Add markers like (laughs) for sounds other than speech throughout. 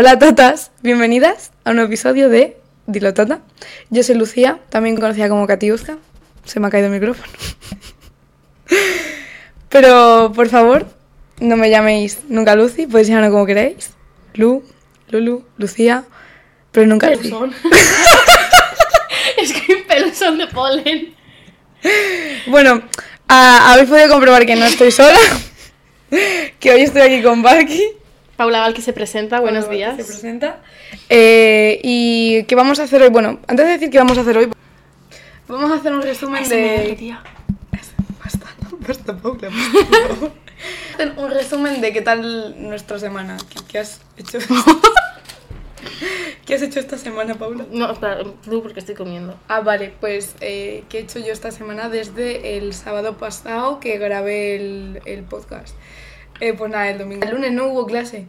Hola totas, bienvenidas a un nuevo episodio de Dilo Tota. Yo soy Lucía, también conocida como Katiuska. Se me ha caído el micrófono. (laughs) Pero por favor, no me llaméis nunca Lucy, podéis llamarme como queréis. Lu, Lulu, Lucía, pero nunca Lucy. (laughs) Es que hay pelosón de polen. Bueno, a- habéis podido comprobar que no estoy sola, (laughs) que hoy estoy aquí con Barky. Paula Val que se presenta, buenos Bueno, días. Se presenta. Eh, ¿Y qué vamos a hacer hoy? Bueno, antes de decir qué vamos a hacer hoy, vamos a hacer un resumen ASMR, de... tía. Basta, basta, Paula. (laughs) Hacer un resumen de qué tal nuestra semana. ¿Qué, qué has hecho? (laughs) ¿Qué has hecho esta semana, Paula? No, espera, tú porque estoy comiendo. Ah, vale, pues eh, ¿qué he hecho yo esta semana desde el sábado pasado que grabé el, el podcast? Eh, pues nada, el domingo. El lunes no hubo clase.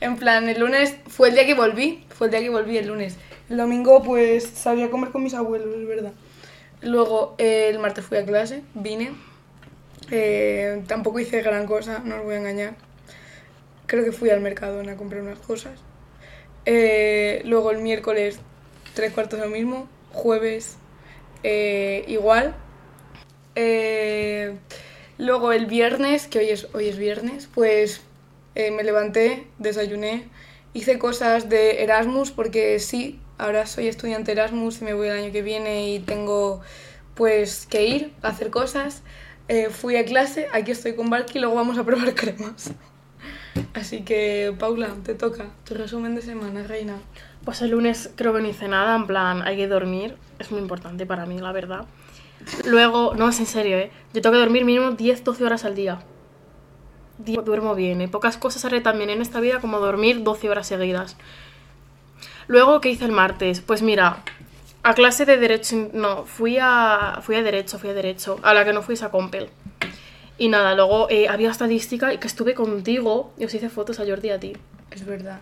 En plan, el lunes fue el día que volví, fue el día que volví el lunes. El domingo pues salí a comer con mis abuelos, es verdad. Luego el martes fui a clase, vine. Eh, tampoco hice gran cosa, no os voy a engañar. Creo que fui al Mercadona a comprar unas cosas. Eh, luego el miércoles tres cuartos lo mismo. Jueves igual. Eh, luego el viernes, que hoy es, hoy es viernes, pues eh, me levanté, desayuné, hice cosas de Erasmus porque sí, ahora soy estudiante Erasmus y me voy el año que viene y tengo pues que ir a hacer cosas. Eh, fui a clase, aquí estoy con Valky y luego vamos a probar (laughs) cremas. Así que, Paula, te toca tu resumen de semana, reina. Pues el lunes creo que no hice nada, en plan, hay que dormir. Es muy importante para mí, la verdad. Luego, no, es en serio, ¿eh? Yo tengo que dormir mínimo 10-12 horas al día. Duermo bien, ¿eh? Pocas cosas haré también en esta vida como dormir 12 horas seguidas. Luego, ¿qué hice el martes? Pues mira, a clase de derecho, no, fui a, fui a derecho, fui a derecho, a la que no fui es a Compel. Y nada, luego eh, había estadística y que estuve contigo y os hice fotos a Jordi a ti. Es verdad.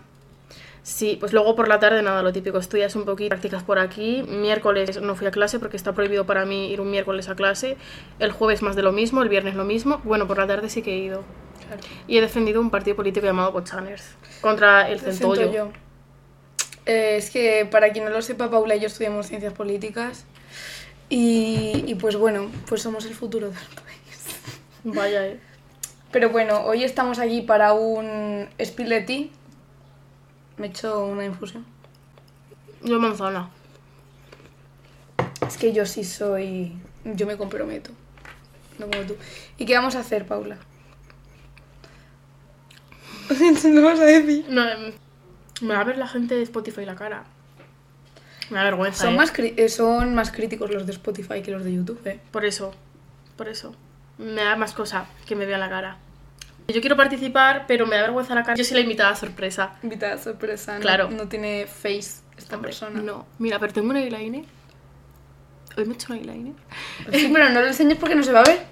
Sí, pues luego por la tarde nada, lo típico, estudias un poquito, practicas por aquí. Miércoles no fui a clase porque está prohibido para mí ir un miércoles a clase. El jueves más de lo mismo, el viernes lo mismo. Bueno, por la tarde sí que he ido. Claro. Y he defendido un partido político llamado Bochaners contra el Lo Centollo. Eh, es que para quien no lo sepa, Paula y yo estudiamos ciencias políticas. Y, y pues bueno, pues somos el futuro del país. Vaya, eh. Pero bueno, hoy estamos aquí para un spill. Me he hecho una infusión. Yo manzana. Es que yo sí soy. Yo me comprometo. No como tú. ¿Y qué vamos a hacer, Paula? (laughs) no vas a decir. No, em, me va a ver la gente de Spotify la cara. Me da vergüenza. Son eh. más, cri- eh, son más críticos los de Spotify que los de YouTube, ¿eh? Por eso, por eso. Me da más cosa que me vean la cara. Yo quiero participar, pero me da vergüenza la cara. Yo soy la invitada sorpresa. Invitada sorpresa, ¿no? Claro. No tiene face esta persona. No, mira, pero tengo un eyeliner. Hoy me he hecho un eyeliner. Sí, pero no lo enseñes porque no se va a ver. (laughs)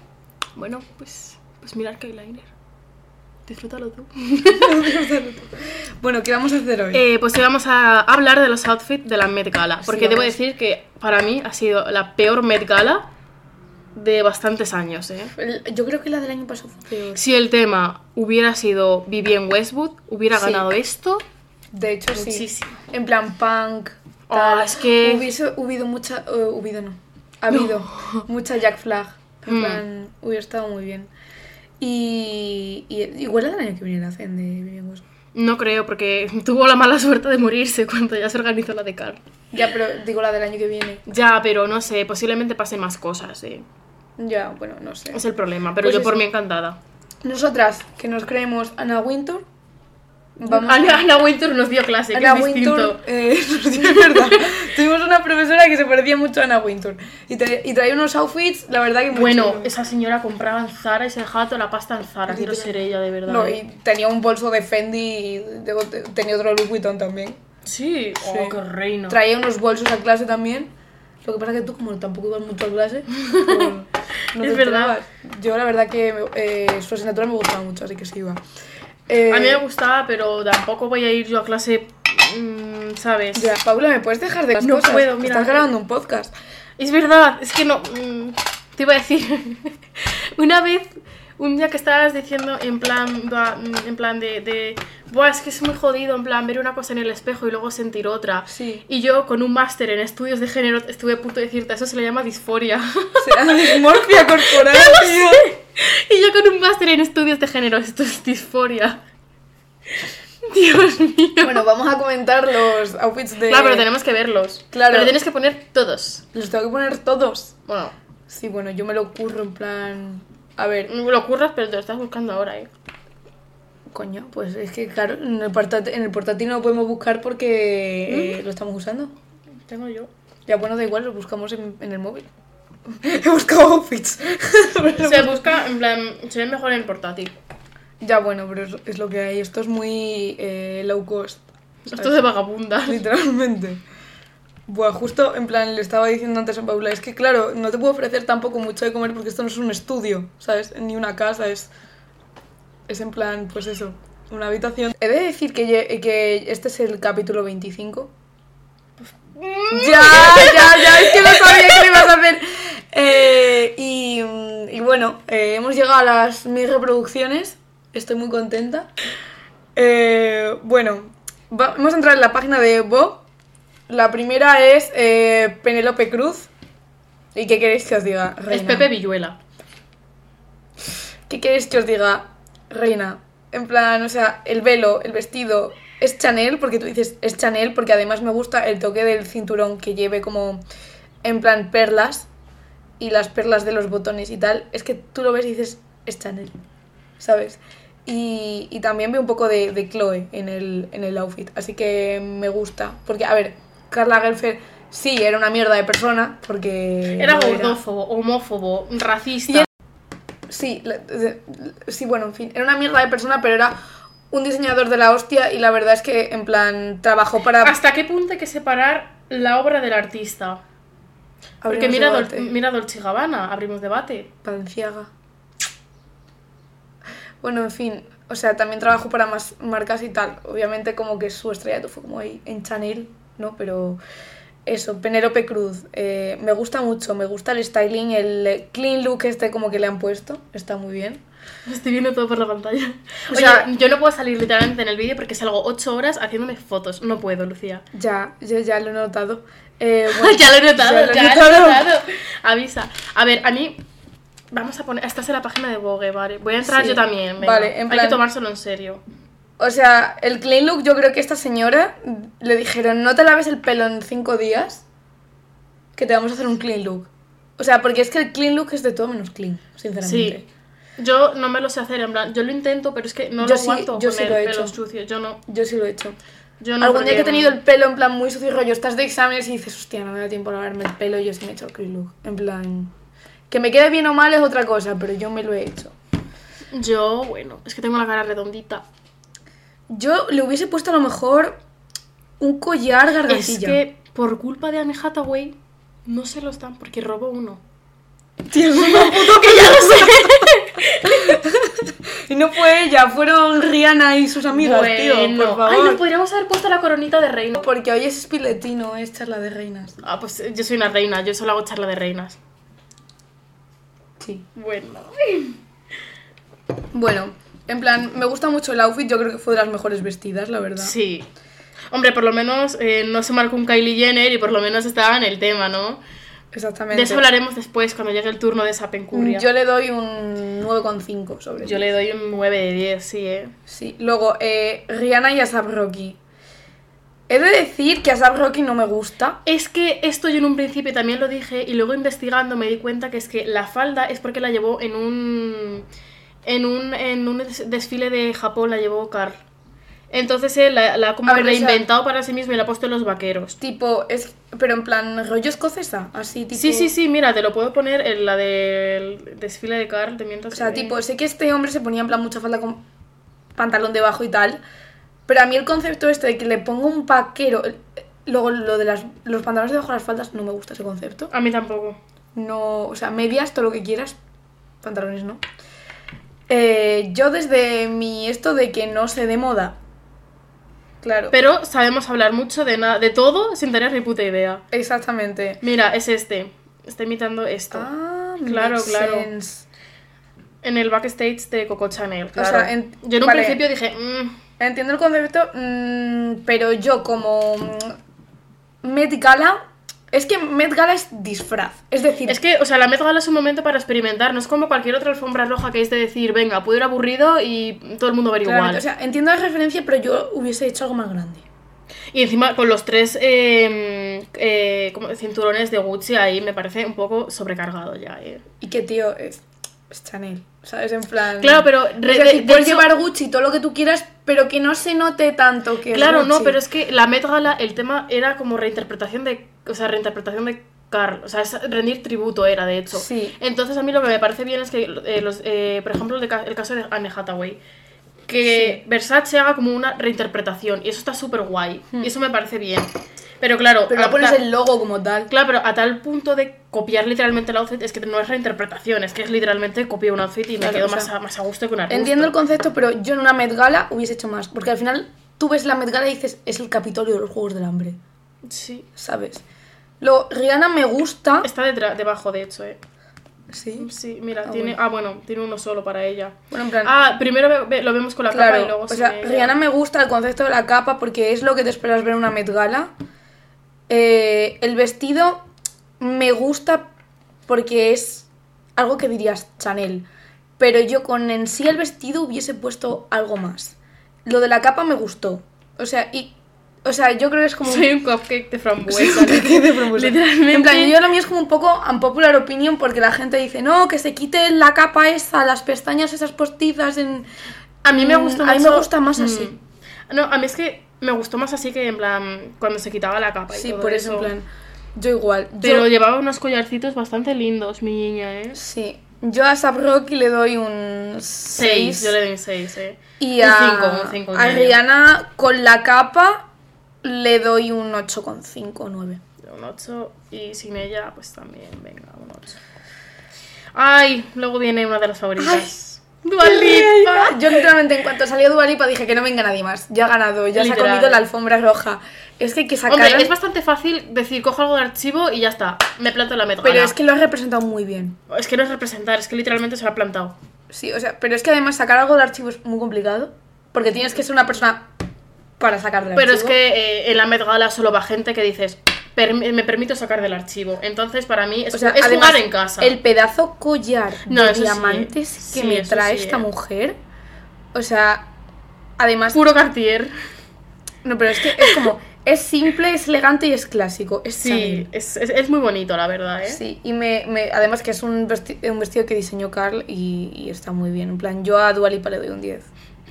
Bueno, pues, pues mira qué eyeliner. Disfrútalo tú. (laughs) Bueno, ¿qué vamos a hacer hoy? Eh, pues hoy vamos a hablar de los outfits de la Met Gala. Porque Sí, debo decir que para mí ha sido la peor Met Gala de bastantes años, ¿eh? Yo creo que la del año pasado fue peor. Si el tema hubiera sido Vivienne Westwood, hubiera Sí. ganado esto. De hecho, sí. Muchísimo. En plan punk. Oh, es que- Hubiese habido mucha. eh, hubido no. Ha habido (laughs) mucha Jack Flag. En Mm. plan, hubiera estado muy bien. Y, y igual la del año que viene la hacen de Vivian Westwood. No creo, porque (laughs) tuvo la mala suerte de morirse cuando ya se organizó la de Car. Ya, pero digo la del año que viene. Ya, pero no sé, posiblemente pasen más cosas, ¿eh? Ya, bueno, no sé. Es el problema, pero Pues yo por mí encantada. Nosotras, que nos creemos Anna Wintour, vamos Ana, Ana Wintour nos dio clase, que Anna es distinto. Wintour, eh, (laughs) es verdad. Tuvimos una profesora que se parecía mucho a Anna Wintour. Y, tra- y traía unos outfits, la verdad que muy Bueno, chulos. esa señora compraba en Zara y se dejaba toda la pasta en Zara. Quiero ser ella, de verdad. No, ¿eh? y tenía un bolso de Fendi y de- de- tenía otro Louis Vuitton también. Sí, oh, Sí. qué reina. Traía unos bolsos a clase también. Lo que pasa que tú, como tampoco ibas mucho a clase, pues, (laughs) (laughs) no Es verdad. enterabas. Yo, la verdad, que eh, su asignatura me gustaba mucho, así que sí iba. Eh, A mí me gustaba, pero tampoco voy a ir yo a clase, mm, ¿sabes? Ya, Paula, ¿me puedes dejar de No cosas? puedo, mira. Estás grabando un podcast. Es verdad, es que no. mm, te iba a decir. (laughs) Una vez un día que estabas diciendo en plan, va- en plan de, de Buah, es que es muy jodido, en plan, ver una cosa en el espejo y luego sentir otra. Sí. Y yo, con un máster en estudios de género, estuve a punto de decirte, eso se le llama disforia. (laughs) O sea, dismorfia corporal, (laughs) tío. y yo con un máster en estudios de género, esto es disforia. (laughs) Dios mío. Bueno, vamos a comentar los outfits de... Claro, pero tenemos que verlos. Claro. Pero tienes que poner todos. Los tengo que poner todos. Bueno, Sí, bueno, yo me lo curro en plan... A ver, lo curras, pero te lo estás buscando ahora, ¿eh? Coño, pues es que claro, en el, portátil, en el portátil no lo podemos buscar porque eh, lo estamos usando. Tengo yo. Ya bueno, da igual, lo buscamos en, en el móvil. (laughs) He buscado outfits. (laughs) Se busca, en plan, se ve mejor en el portátil. ya bueno, pero es, es lo que hay. Esto es muy eh, low cost. Esto es de vagabunda. (laughs) Literalmente. Buah, justo en plan le estaba diciendo antes a Paula, es que claro, no te puedo ofrecer tampoco mucho de comer porque esto no es un estudio, ¿sabes? Ni una casa, es, es en plan, pues eso, una habitación. He de decir que, que este es el capítulo 25. Ya, ya, ya, es que no sabía que lo ibas a hacer. Eh, y, y bueno, eh, hemos llegado a las mil reproducciones, estoy muy contenta. Eh, bueno, va- vamos a entrar en la página de Bob. La primera es eh, Penélope Cruz. ¿Y qué queréis que os diga, Es? Pepe Villuela. ¿Qué queréis que os diga, reina? En plan, o sea, el velo, el vestido, es Chanel, porque tú dices es Chanel, porque además me gusta el toque del cinturón que lleve como, en plan, perlas, y las perlas de los botones y tal. Es que tú lo ves y dices, es Chanel, ¿sabes? Y, y también veo un poco de, de Chloe en el, en el outfit, así que me gusta. Porque, a ver, Carla Gelfer sí era una mierda de persona, porque... Era gordófobo, homófobo, racista. Sí, la- de- sí, bueno, en fin, era una mierda de persona, pero era un diseñador de la hostia y la verdad es que, en plan, trabajó para... ¿Hasta qué punto hay que separar la obra del artista? Porque mira, Dol- mira Dolce Gabbana, abrimos debate. Balenciaga. Bueno, en fin, o sea, también trabajó para más marcas y tal. Obviamente como que su estrellato fue como ahí en Chanel, ¿no? Pero eso, Penélope Cruz, eh, me gusta mucho, me gusta el styling, el clean look este como que le han puesto, está muy bien. Estoy viendo todo por la pantalla. O O sea- sea, yo no puedo salir literalmente en el vídeo porque salgo 8 horas haciéndome fotos. No puedo, Lucía. Ya, ya, ya lo he notado. (laughs) Eh, bueno, ya lo he notado, ya lo he lo he notado. Avisa. A ver, a mí. Vamos a poner. Esta es la página de Vogue, vale. Voy a entrar Sí, yo también. venga. vale, en Hay plan- que tomárselo en serio. O sea, el clean look, yo creo que esta señora le dijeron, no te laves el pelo en cinco días, que te vamos a hacer un clean look. O sea, porque es que el clean look es de todo menos clean, sinceramente. Sí. Yo no me lo sé hacer, en plan. Yo lo intento, pero es que no Yo lo sí, aguanto yo sí lo he pelos hecho. sucios. Yo no. Yo sí lo he hecho. Yo no Algún día que he tenido el pelo en plan muy sucio y rollo, estás de exámenes y dices, hostia, no me da tiempo a lavarme el pelo, yo sí me he hecho el clean look. En plan, que me quede bien o mal es otra cosa, pero yo me lo he hecho. Yo, bueno, es que tengo la cara redondita. Yo le hubiese puesto a lo mejor un collar Es gargantilla. que por culpa de Anne Hathaway no se los dan porque robo uno. Tío, es una (laughs) puto que ya lo sé. y no fue ella, fueron Rihanna y sus amigas, tío, por favor. Ay, nos podríamos haber puesto la coronita de reina. Porque hoy es espiletino, es charla de reinas. Ah, pues eh, yo soy una reina, yo solo hago charla de reinas. Sí. Bueno. Bueno, en plan, me gusta mucho el outfit, yo creo que fue de las mejores vestidas, la verdad. Sí. Hombre, por lo menos eh, no se marcó un Kylie Jenner y por lo menos estaba en el tema, ¿no? Exactamente. De eso hablaremos después cuando llegue el turno de esa pencurria. Yo le doy un 9,5 sobre Yo 10. le doy un 9 de 10, sí, eh. Sí. Luego, eh, Rihanna y Asap Rocky. He de decir que Asap Rocky no me gusta. Es que esto yo en un principio también lo dije y luego investigando me di cuenta que es que la falda es porque la llevó en un en un, en un des- desfile de Japón, la llevó Carl. Entonces él la, la ha como ver, o sea- reinventado para sí mismo y la ha puesto en los vaqueros. Tipo, es. Pero en plan, rollo escocesa, así tipo. Sí, sí, sí, mira, te lo puedo poner en la del desfile de Carl de mientras O sea, que- tipo, sé que este hombre se ponía en plan mucha falda con pantalón debajo y tal. Pero a mí el concepto este de que le pongo un vaquero. Luego lo de las, los pantalones debajo de las faldas no me gusta ese concepto. A mí tampoco. No, o sea, medias, todo lo que quieras. Pantalones no. Eh, yo desde mi esto de que no sé de moda. Claro. Pero sabemos hablar mucho de nada, de todo sin tener ni puta idea. Exactamente. Mira, es este. Está imitando esto. Ah, Claro, claro. sense. En el backstage de Coco Chanel. sea, Claro. en- Yo en un vale. principio dije, "Mm, entiendo el concepto, mm, pero yo como mm, Met Gala, es que Met Gala es disfraz. Es decir, Es que, o sea, la Met Gala es un momento para experimentar, no es como cualquier otra alfombra roja que es de decir, venga, puedo ir aburrido y todo el mundo ver igual. claramente, o sea, entiendo la referencia, pero yo hubiese hecho algo más grande. Y encima con los tres eh, eh, como cinturones de Gucci ahí me parece un poco sobrecargado ya. eh. Y que, tío, es, es Chanel, ¿sabes? En plan... Claro, pero de puedes llevar Gucci todo lo que tú quieras, pero que no se note tanto que es Claro, no, pero es que la Met Gala, el tema era como reinterpretación de. O sea, reinterpretación de Carl. O sea, es rendir tributo era, de hecho. Sí. Entonces a mí lo que me parece bien es que, eh, los, eh, por ejemplo, el, de el caso de Anne Hathaway. Que Versace haga como una reinterpretación. Y eso está súper guay. Y eso me parece bien. Pero claro. Pero no pones el logo como tal. Claro, pero a tal punto de copiar literalmente el outfit es que no es reinterpretación, es que es literalmente copiar un outfit y me Claro, quedo o sea, más, a, más a gusto que un arbusto. Entiendo el concepto, pero yo en una Met Gala hubiese hecho más. Porque al final tú ves la Met Gala y dices, es el Capitolio de los Juegos del Hambre, Sí. ¿sabes? Luego, Rihanna me gusta. Está detrás, debajo, de hecho, eh. Sí. Sí, mira, Ah, tiene. bueno. Ah, bueno, tiene uno solo para ella. Bueno, en plan. Ah, primero ve- ve- lo vemos con la capa y claro. luego O sea. Rihanna me gusta el concepto de la capa porque es lo que te esperas ver en una Met Gala. Eh, el vestido me gusta porque es algo que dirías Chanel. Pero yo con en sí el vestido hubiese puesto algo más. Lo de la capa me gustó. O sea, y. O sea, yo creo que es como. Soy un cupcake de frambuesa. Literalmente. En plan, yo lo mío es como un poco unpopular opinion porque la gente dice, no, que se quite la capa esa, las pestañas esas postizas en... A mí me Mm, gusta a mí me gusta más Mm. así. No, a mí es que me gustó más así que en plan cuando se quitaba la capa y Sí, todo por eso, en plan, yo igual. Pero yo, llevaba unos collarcitos bastante lindos, mi niña, ¿eh? Sí, yo a Sap Rocky le doy un 6. Seis, yo le doy un 6, ¿eh? Y un a, 5, un 5 a Rihanna con la capa le doy un 8,5 o 9. Un 8 y sin ella, pues también, venga, un 8. Ay, luego viene una de las favoritas. Lipa. Yo literalmente en cuanto salió Dua Lipa dije que no venga nadie más. Ya ha ganado, ya se ha Literal. comido la alfombra roja. Es que hay que sacar... Hombre, es bastante fácil decir, cojo algo de archivo y ya está, me planto en la Met Pero es que lo has representado muy bien. Es que no es representar, es que literalmente se lo ha plantado. Sí, o sea, pero es que además sacar algo del archivo es muy complicado. Porque tienes que ser una persona para sacar del Pero es archivo. que eh, en la Met Gala solo va gente que dices, "Permi- me permito sacar del archivo. Entonces, para mí, es, O sea, es además, jugar en casa. El pedazo collar No, de sí, diamantes que sí, me trae sí, esta eh. mujer. O sea, además. Puro Cartier. No, pero es que es como. Es simple, es elegante y es clásico. Es Sí, es, es, es muy bonito, la verdad, ¿eh? Sí, y me, me- además que es un, vesti- un vestido que diseñó Carl y, y está muy bien. En plan, yo a Dua Lipa le doy un 10.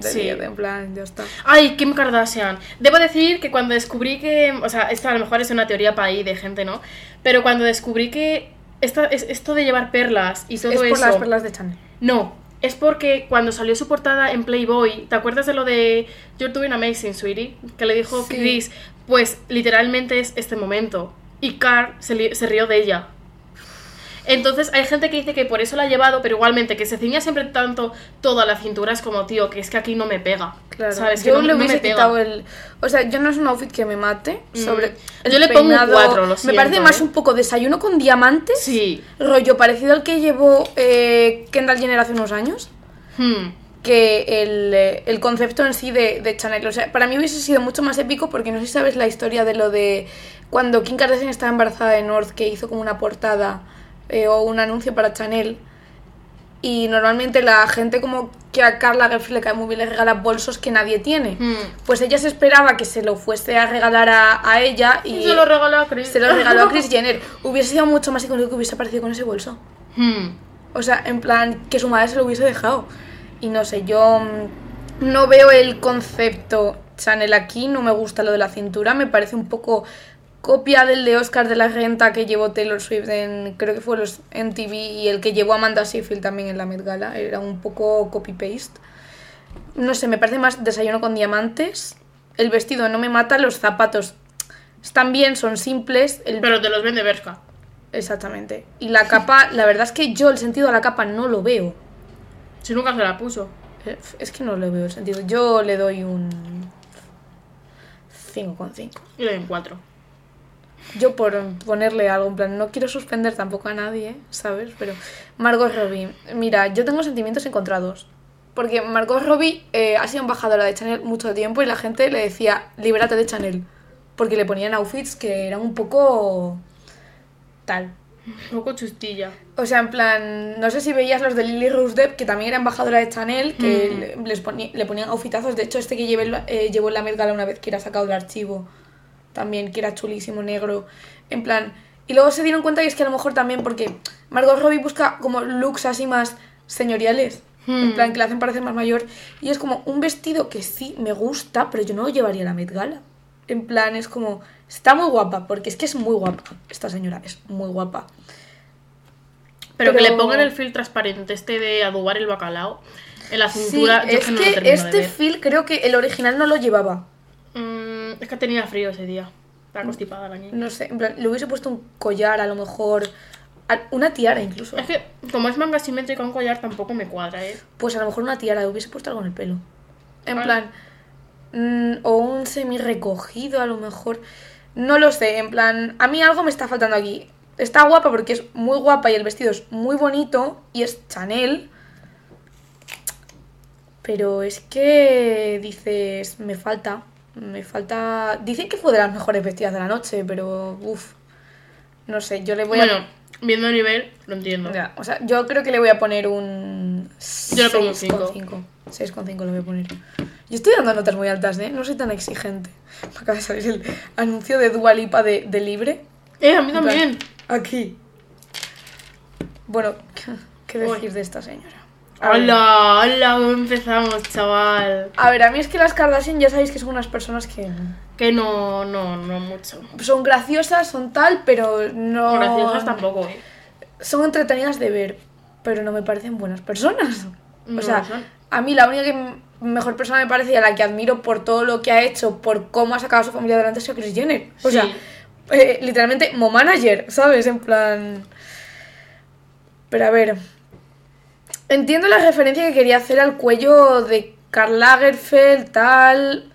De Sí. 10, en plan, ya está. Ay, Kim Kardashian. Debo decir que cuando descubrí que. O sea, esto a lo mejor es una teoría para ahí de gente, ¿no? Pero cuando descubrí que esta, es, esto de llevar perlas y todo es por eso. las perlas de Chanel. No, es porque cuando salió su portada en Playboy, ¿te acuerdas de lo de You're doing amazing, sweetie? Que le dijo Sí. Chris. Pues literalmente es este momento. Y Carl se rió de ella. Entonces hay gente que dice que por eso la ha llevado, pero igualmente que se ciña siempre tanto toda la cintura es como, tío, que es que aquí no me pega. Claro, ¿Sabes? Que no, le no me hubiese pega. quitado el... O sea, yo no es un outfit que me mate Mm. sobre Yo le pongo un lo Me parece más ¿eh? un poco desayuno con diamantes. Sí. Rollo parecido al que llevó eh, Kendall Jenner hace unos años. Hmm. Que el, eh, el concepto en sí de, de Chanel. O sea, para mí hubiese sido mucho más épico porque no sé si sabes la historia de lo de cuando Kim Kardashian estaba embarazada de North, que hizo como una portada eh, o un anuncio para Chanel. Y normalmente la gente como que a Carla Lagerfeld le cae muy bien le regala bolsos que nadie tiene. Hmm. Pues ella se esperaba que se lo fuese a regalar a, a ella y, se lo regaló a Chris. se lo regaló a Kris (laughs) Jenner. Hubiese sido mucho más icónico que hubiese aparecido con ese bolso. Hmm. O sea, en plan, que su madre se lo hubiese dejado. Y no sé, yo mm, no veo el concepto Chanel aquí, no me gusta lo de la cintura, me parece un poco copia del de Oscar de la Renta que llevó Taylor Swift en, creo que fue los MTV y el que llevó Amanda Seyfried también en la Met Gala, era un poco copy-paste. No sé, me parece más desayuno con diamantes. El vestido no me mata, los zapatos están bien, son simples. El Pero te los vende Bershka. Exactamente. Y la capa, (laughs) la verdad es que yo el sentido de la capa no lo veo. Si nunca se la puso. Eh, Es que no le veo el sentido. Yo le doy un 5,5. Y le doy un 4. Yo por ponerle algo, en plan, no quiero suspender tampoco a nadie, ¿sabes? Pero Margot Robbie, mira, yo tengo sentimientos encontrados. Porque Margot Robbie eh, ha sido embajadora de Chanel mucho tiempo y la gente le decía, libérate de Chanel. Porque le ponían outfits que eran un poco... tal. Un poco chustilla. O sea, en plan, no sé si veías los de Lily Rose Depp, que también era embajadora de Chanel, que Mm. le- les poni- le ponían outfitazos. De hecho, este que llevé, eh, llevó en la Met Gala una vez que era sacado del archivo, también, que era chulísimo, negro. En plan, y luego se dieron cuenta que es que a lo mejor también, porque Margot Robbie busca como looks así más señoriales, en Hmm. plan, que la hacen parecer más mayor. Y es como un vestido que sí me gusta, pero yo no lo llevaría a la Met Gala. En plan, es como, está muy guapa, porque es que es muy guapa. Esta señora es muy guapa. Pero, que le pongan el fil transparente este de adubar el bacalao en la cintura. Sí, yo es que no que este feel creo que el original no lo llevaba. Mm, es que tenía frío ese día. Estaba constipada la niña. No sé, en plan, le hubiese puesto un collar a lo mejor. a- Una tiara incluso. Es que, como es manga simétrica, un collar tampoco me cuadra, ¿eh? Pues a lo mejor una tiara, le hubiese puesto algo en el pelo. En Vale. plan. mm, o un semi recogido a lo mejor. No lo sé, en plan. A mí algo me está faltando aquí. Está guapa porque es muy guapa y el vestido es muy bonito y es Chanel. Pero es que dices, me falta. Me falta. Dicen que fue de las mejores vestidas de la noche, pero. Uff. No sé, yo le voy Bueno, a. viendo el nivel, lo entiendo. Ya, o sea, yo creo que le voy a poner un. Yo le pongo un 6,5. 6,5 le voy a poner. Yo estoy dando notas muy altas, ¿eh? No soy tan exigente. (laughs) Me acaba de salir el anuncio de Dua Lipa de, de Libre. Eh, a mí también. Aquí. Bueno, ¿qué- ¿qué Uy. decir de esta señora? Hola, hola, ¿cómo empezamos, chaval? A ver, a mí es que las Kardashian ya sabéis que son unas personas que Que no, no, no mucho. son graciosas, son tal, pero no... Graciosas tampoco, ¿eh? Son entretenidas de ver, pero no me parecen buenas personas. No o sea, a mí la única que mejor persona me parece y a la que admiro por todo lo que ha hecho, por cómo ha sacado a su familia adelante, es a Kris Jenner. O Sí. sea, eh, literalmente, mo manager, ¿sabes? En plan... Pero a ver... Entiendo la referencia que quería hacer al cuello de Karl Lagerfeld, tal...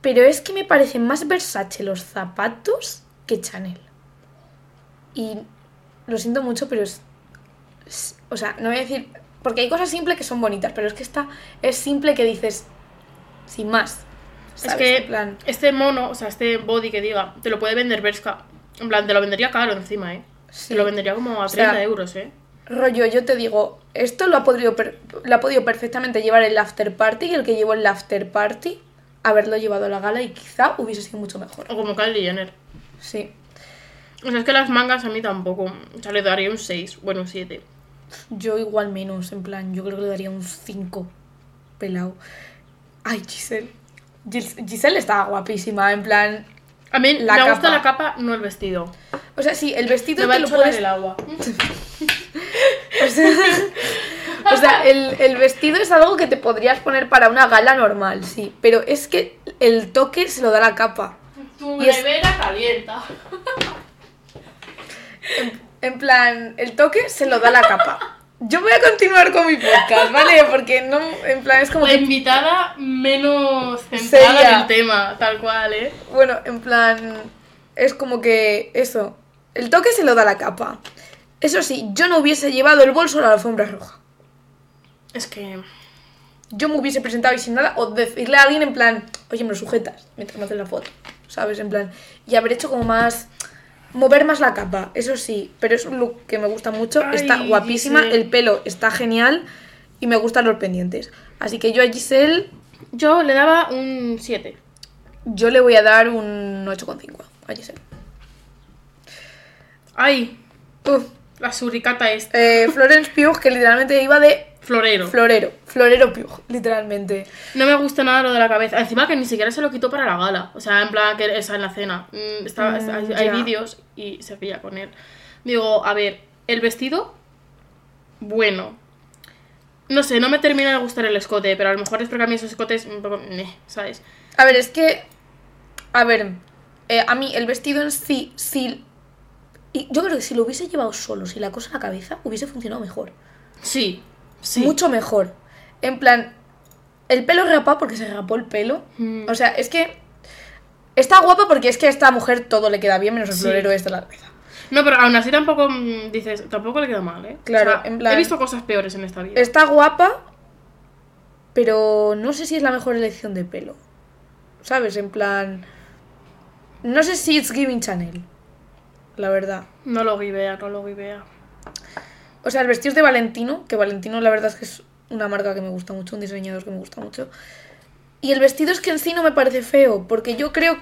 Pero es que me parecen más Versace los zapatos que Chanel. Y lo siento mucho, pero es, es- O sea, no voy a decir. Porque hay cosas simples que son bonitas, pero es que esta es simple que dices. Sin más. Es que En plan, este mono, o sea, este body que diga, te lo puede vender Berska. En plan, te lo vendería caro encima, ¿eh? Sí. Te lo vendería como a O sea, 30 euros, ¿eh? Rollo, yo te digo, esto lo ha podido, lo ha podido perfectamente llevar el after party y el que llevó el after party haberlo llevado a la gala y quizá hubiese sido mucho mejor. O como Kylie Jenner. Sí. O sea, es que las mangas a mí tampoco. O sea, le daría un 6, bueno, un 7. Yo igual menos, en plan, yo creo que le daría un 5 pelado. Ay, Giselle. Gis- Giselle estaba guapísima, en plan. A mí La me capa. gusta la capa, no el vestido. O sea, sí, el vestido Me va te a lo puedes. el agua. (laughs) (laughs) O sea, o sea, el, el vestido es algo que te podrías poner para una gala normal, sí. Pero es que el toque se lo da la capa. Tu Y es- nevera calienta. En plan, el toque se lo da la capa. Yo voy a continuar con mi podcast, ¿vale? Porque no, en plan, es como La que. invitada menos centrada Seria. en el tema, tal cual, ¿eh? Bueno, en plan, es como que eso. El toque se lo da la capa. Eso sí, yo no hubiese llevado el bolso a la alfombra roja. Es que... Yo me hubiese presentado y sin nada, o decirle a alguien en plan, oye, me lo sujetas mientras me haces la foto, ¿sabes? En plan, y haber hecho como más. mover más la capa, eso sí, pero es un look que me gusta mucho, Ay, está guapísima, Giselle. el pelo está genial y me gustan los pendientes. Así que yo a Giselle, Yo le daba un 7. yo le voy a dar un 8,5 a Giselle. Ay, Uf, la suricata esta. eh, Florence Pugh, que literalmente iba de Florero. florero, florero Pugh, literalmente. No me gusta nada lo de la cabeza. Encima que ni siquiera se lo quitó para la gala. O sea, en plan que esa en la cena. Mm, está- Mm, está- hay vídeos y se veía con él. Digo, a ver, el vestido, bueno. No sé, no me termina de gustar el escote, pero a lo mejor es porque a mí esos escotes, un poco, meh, ¿sabes? A ver, es que. A ver, eh, a mí el vestido en sí, sí. Y yo creo que si lo hubiese llevado solo, sin la cosa en la cabeza, hubiese funcionado mejor. Sí, sí. Mucho mejor. En plan, el pelo rapado porque se rapó el pelo. Mm. O sea, es que. Está guapa porque es que a esta mujer todo le queda bien menos el Sí. florero este de la cabeza. No, pero aún así tampoco mm, dices, tampoco le queda mal, ¿eh? Claro, O sea, en plan- He visto cosas peores en esta vida. Está guapa, pero no sé si es la mejor elección de pelo. ¿Sabes? En plan. No sé si it's giving Chanel. La verdad. No lo vivea, no lo vivea. O sea, el vestido es de Valentino, que Valentino la verdad es que es una marca que me gusta mucho, un diseñador que me gusta mucho. Y el vestido es que en sí no me parece feo, porque yo creo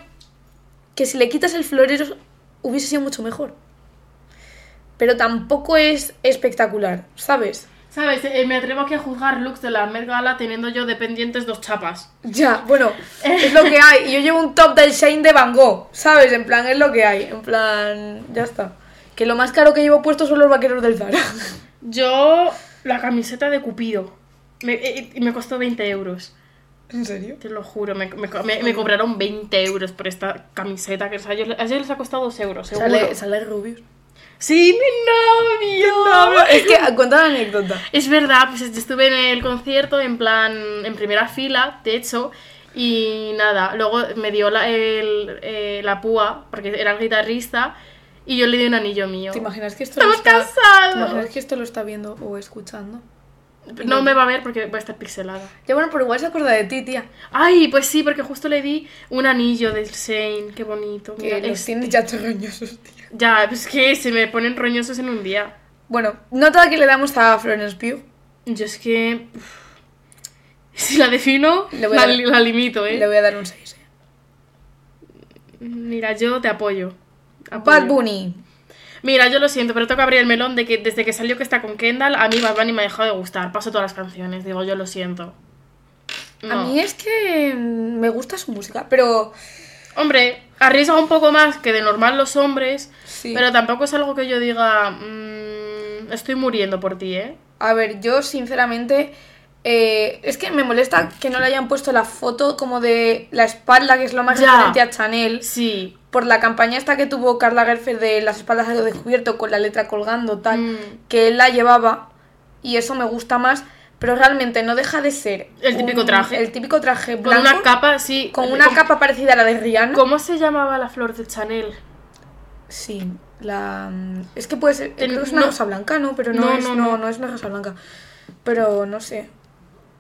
que si le quitas el florero hubiese sido mucho mejor. Pero tampoco es espectacular, ¿sabes? ¿Sabes? Eh, me atrevo aquí a juzgar looks de la Met Gala teniendo yo dependientes dos chapas. Ya, bueno, es lo que hay. Y yo llevo un top del Shane de Van Gogh, ¿sabes? En plan, es lo que hay. En plan, ya está. Que lo más caro que llevo puesto son los vaqueros del Zara. Yo, la camiseta de Cupido. Me, eh, y me costó 20 euros. ¿En serio? Te lo juro, me, me, me- me cobraron 20 euros por esta camiseta que o sea, a ellos, a ellos les ha costado 2 euros, seguro. Sale, sale Rubius. Sí, mi novio. Es que, cuenta la anécdota. Es verdad, pues yo estuve en el concierto en plan, en primera fila, de hecho, y nada, luego me dio la, el- eh, la púa, porque era el guitarrista, y yo le di un anillo mío. ¿Te imaginas que esto ¡Estamos lo está... casados! ¿Te imaginas que esto lo está viendo o escuchando? No me va a ver porque va a estar pixelada. Ya bueno, pero igual se acuerda de ti, tía. Ay, pues sí, porque justo le di un anillo del Shane, qué bonito. Que Mira, los es- tienes ya tía. Ya, pues que se me ponen roñosos en un día. Bueno, nota que le damos a Florence Pugh. Yo es que... uf, Si la defino, la, dar- la limito, ¿eh? Le voy a dar un 6. Mira, yo te apoyo. Apoyo. Bad Bunny. Mira, yo lo siento, pero tengo que abrir el melón de que desde que salió que está con Kendall, a mí Bad Bunny me ha dejado de gustar. Paso todas las canciones, digo, yo lo siento. A mí es que me gusta su música, pero... Hombre, arriesga un poco más que de normal los hombres, Sí. pero tampoco es algo que yo diga, "Mm, estoy muriendo por ti, ¿eh? A ver, yo sinceramente... eh, es que me molesta que no le hayan puesto la foto como de la espalda, que es lo más Ya. referente a Chanel. Sí. Por la campaña esta que tuvo Carla Gerfer de las espaldas a lo descubierto con la letra colgando, tal, Mm. que él la llevaba. Y eso me gusta más. Pero realmente no deja de ser... El típico un- traje. El típico traje Con blanco. una capa, sí. Con una ¿Cómo- capa parecida a la de Rihanna. ¿Cómo se llamaba la flor de Chanel? Sí, la... mm, Es que puede ser... El- creo que es una no. rosa blanca, ¿no? Pero no, No, es, no, no, no. no es una rosa blanca. Pero no sé.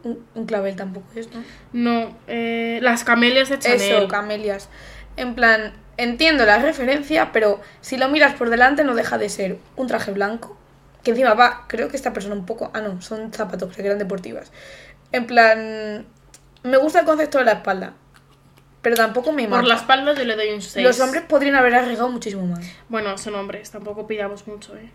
Un, un clavel tampoco es, ¿no? No, eh, las camelias de Chanel. Eso, camelias. En plan, entiendo la referencia, pero si lo miras por delante no deja de ser un traje blanco. Que encima va, creo que esta persona un poco... Ah, no, son zapatos, que eran deportivas. En plan, me gusta el concepto de la espalda. Pero tampoco me Por mata. la espalda yo le doy un 6. Los hombres podrían haber arriesgado muchísimo más. Bueno, son hombres, tampoco pidamos mucho, ¿eh?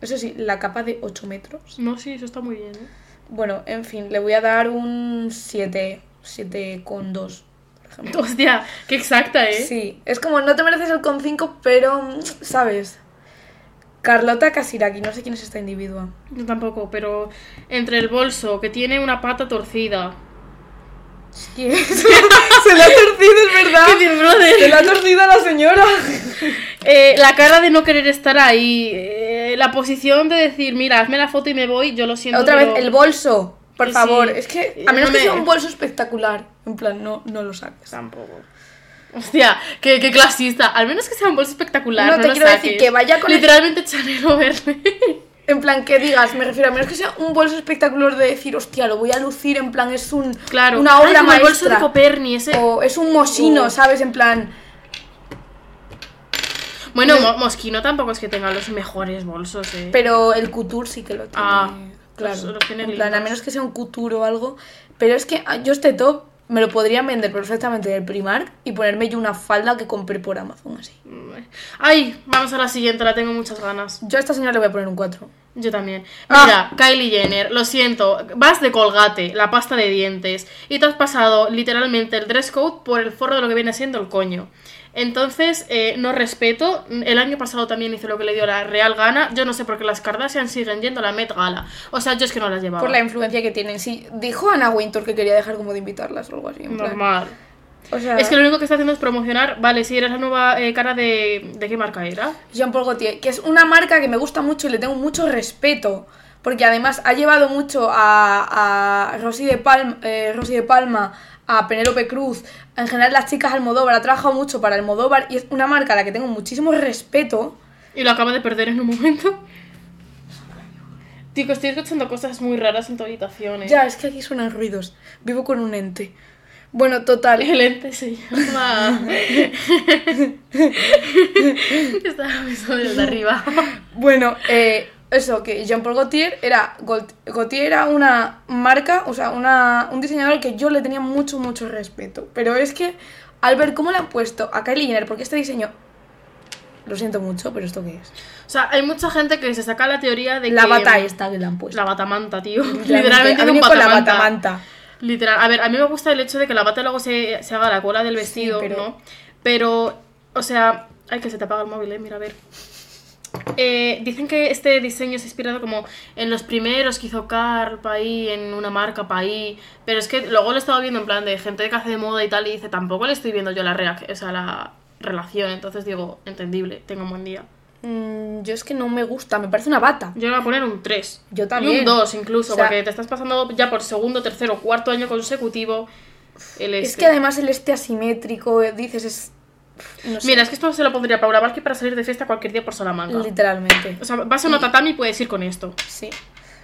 Eso sí, la capa de 8 metros. No, sí, eso está muy bien, ¿eh? Bueno, en fin, le voy a dar un 7, 7 con 2, por ejemplo. (laughs) Hostia, qué exacta, ¿eh? Sí, es como no te mereces el con 5, pero, ¿sabes? Carlota Casiraki, no sé quién es esta individua. Yo tampoco, pero entre el bolso, que tiene una pata torcida. (laughs) Se le ha torcido, es verdad. (laughs) Se le ha torcido a la señora. (laughs) Eh, la cara de no querer estar ahí. eh, la posición de decir, mira, hazme la foto y me voy, yo lo siento. Otra pero- vez, el bolso, por Sí, favor. Es que, a menos No que sea un bolso espectacular. En plan, no, no lo saques. Tampoco. Hostia, qué, qué clasista. Al menos que sea un bolso espectacular. No, No, te quiero decir que vaya con el- Literalmente Chanel o verde. (laughs) En plan, que digas, me refiero, a menos que sea un bolso espectacular de decir, hostia, lo voy a lucir, en plan, es un, claro. una obra Ay, el bolso de. Coperni, ese. O es un Moschino, Oh. ¿sabes? En plan, Bueno, Mo- Moschino tampoco es que tenga los mejores bolsos, eh. pero el couture sí que lo tiene. Ah, claro. los- los tiene en plan, a menos que sea un couture o algo. Pero es que ah, yo este top me lo podrían vender perfectamente del Primark y ponerme yo una falda que compré por Amazon así. Ay, vamos a la siguiente, la tengo muchas ganas. Yo a esta señora le voy a poner un 4. Yo también. Ah. Mira, Kylie Jenner, lo siento, vas de colgate, la pasta de dientes, y te has pasado literalmente el dress code por el forro de lo que viene siendo el coño. Entonces, eh, no respeto. El año pasado también hice lo que le dio la real gana. Yo no sé por qué las Kardashian siguen yendo a la Met Gala. O sea, yo es que no las llevaba. Por la influencia que tienen. Sí, dijo Ana Wintour que quería dejar como de invitarlas o algo así. en plan. Normal. O sea, Es que lo único que está haciendo es promocionar. Vale, si eres la nueva eh, cara de. ¿De qué marca era? Jean Paul Gaultier, que es una marca que me gusta mucho y le tengo mucho respeto. Porque además ha llevado mucho a, a Rosy, de Palma, Rosy de Palma, a Penélope Cruz, en general las chicas Almodóvar, ha trabajado mucho para Almodóvar y es una marca a la que tengo muchísimo respeto. Y lo acaba de perder en un momento. Que estoy escuchando cosas muy raras en tu habitación, ¿eh? Ya, es que aquí suenan ruidos. Vivo con un ente. Bueno, total. El ente se llama... (laughs) (laughs) Estaba visto desde arriba. Bueno, eh, eso, que Jean-Paul Gaultier era, Gault- Gaultier era una marca, o sea, una, un diseñador que yo le tenía mucho, mucho respeto. Pero es que al ver cómo le han puesto a Kylie Jenner, porque este diseño, lo siento mucho, pero ¿esto qué es? O sea, hay mucha gente que se saca la teoría de La que... bata esta que le han puesto. La batamanta, tío. (laughs) Literalmente, Literalmente con la batamanta. Literal. A ver, a mí me gusta el hecho de que la bata luego se, se haga la cola del vestido, pero- ¿no? Pero, o sea... Ay, que se te apaga el móvil, eh. Mira, a ver. Eh, dicen que este diseño es inspirado como en los primeros que hizo Carl ahí, en una marca ahí. Pero es que luego lo he estado viendo en plan de gente que hace de moda y tal, y dice, tampoco le estoy viendo yo la, reac- o sea, la relación. Entonces digo, entendible, tengo un buen día. Mm, yo es que no me gusta, me parece una bata. Yo le voy a poner un 3. Yo Y también. un 2 incluso, O sea- porque te estás pasando ya por segundo, tercero, cuarto año consecutivo. El Es este. que además el este asimétrico, eh, dices, es... No sé, Mira, es que esto se lo pondría Paula Barque para salir de fiesta cualquier día por Salamanca. literalmente. O sea, vas a una tatami y puedes ir con esto. Sí.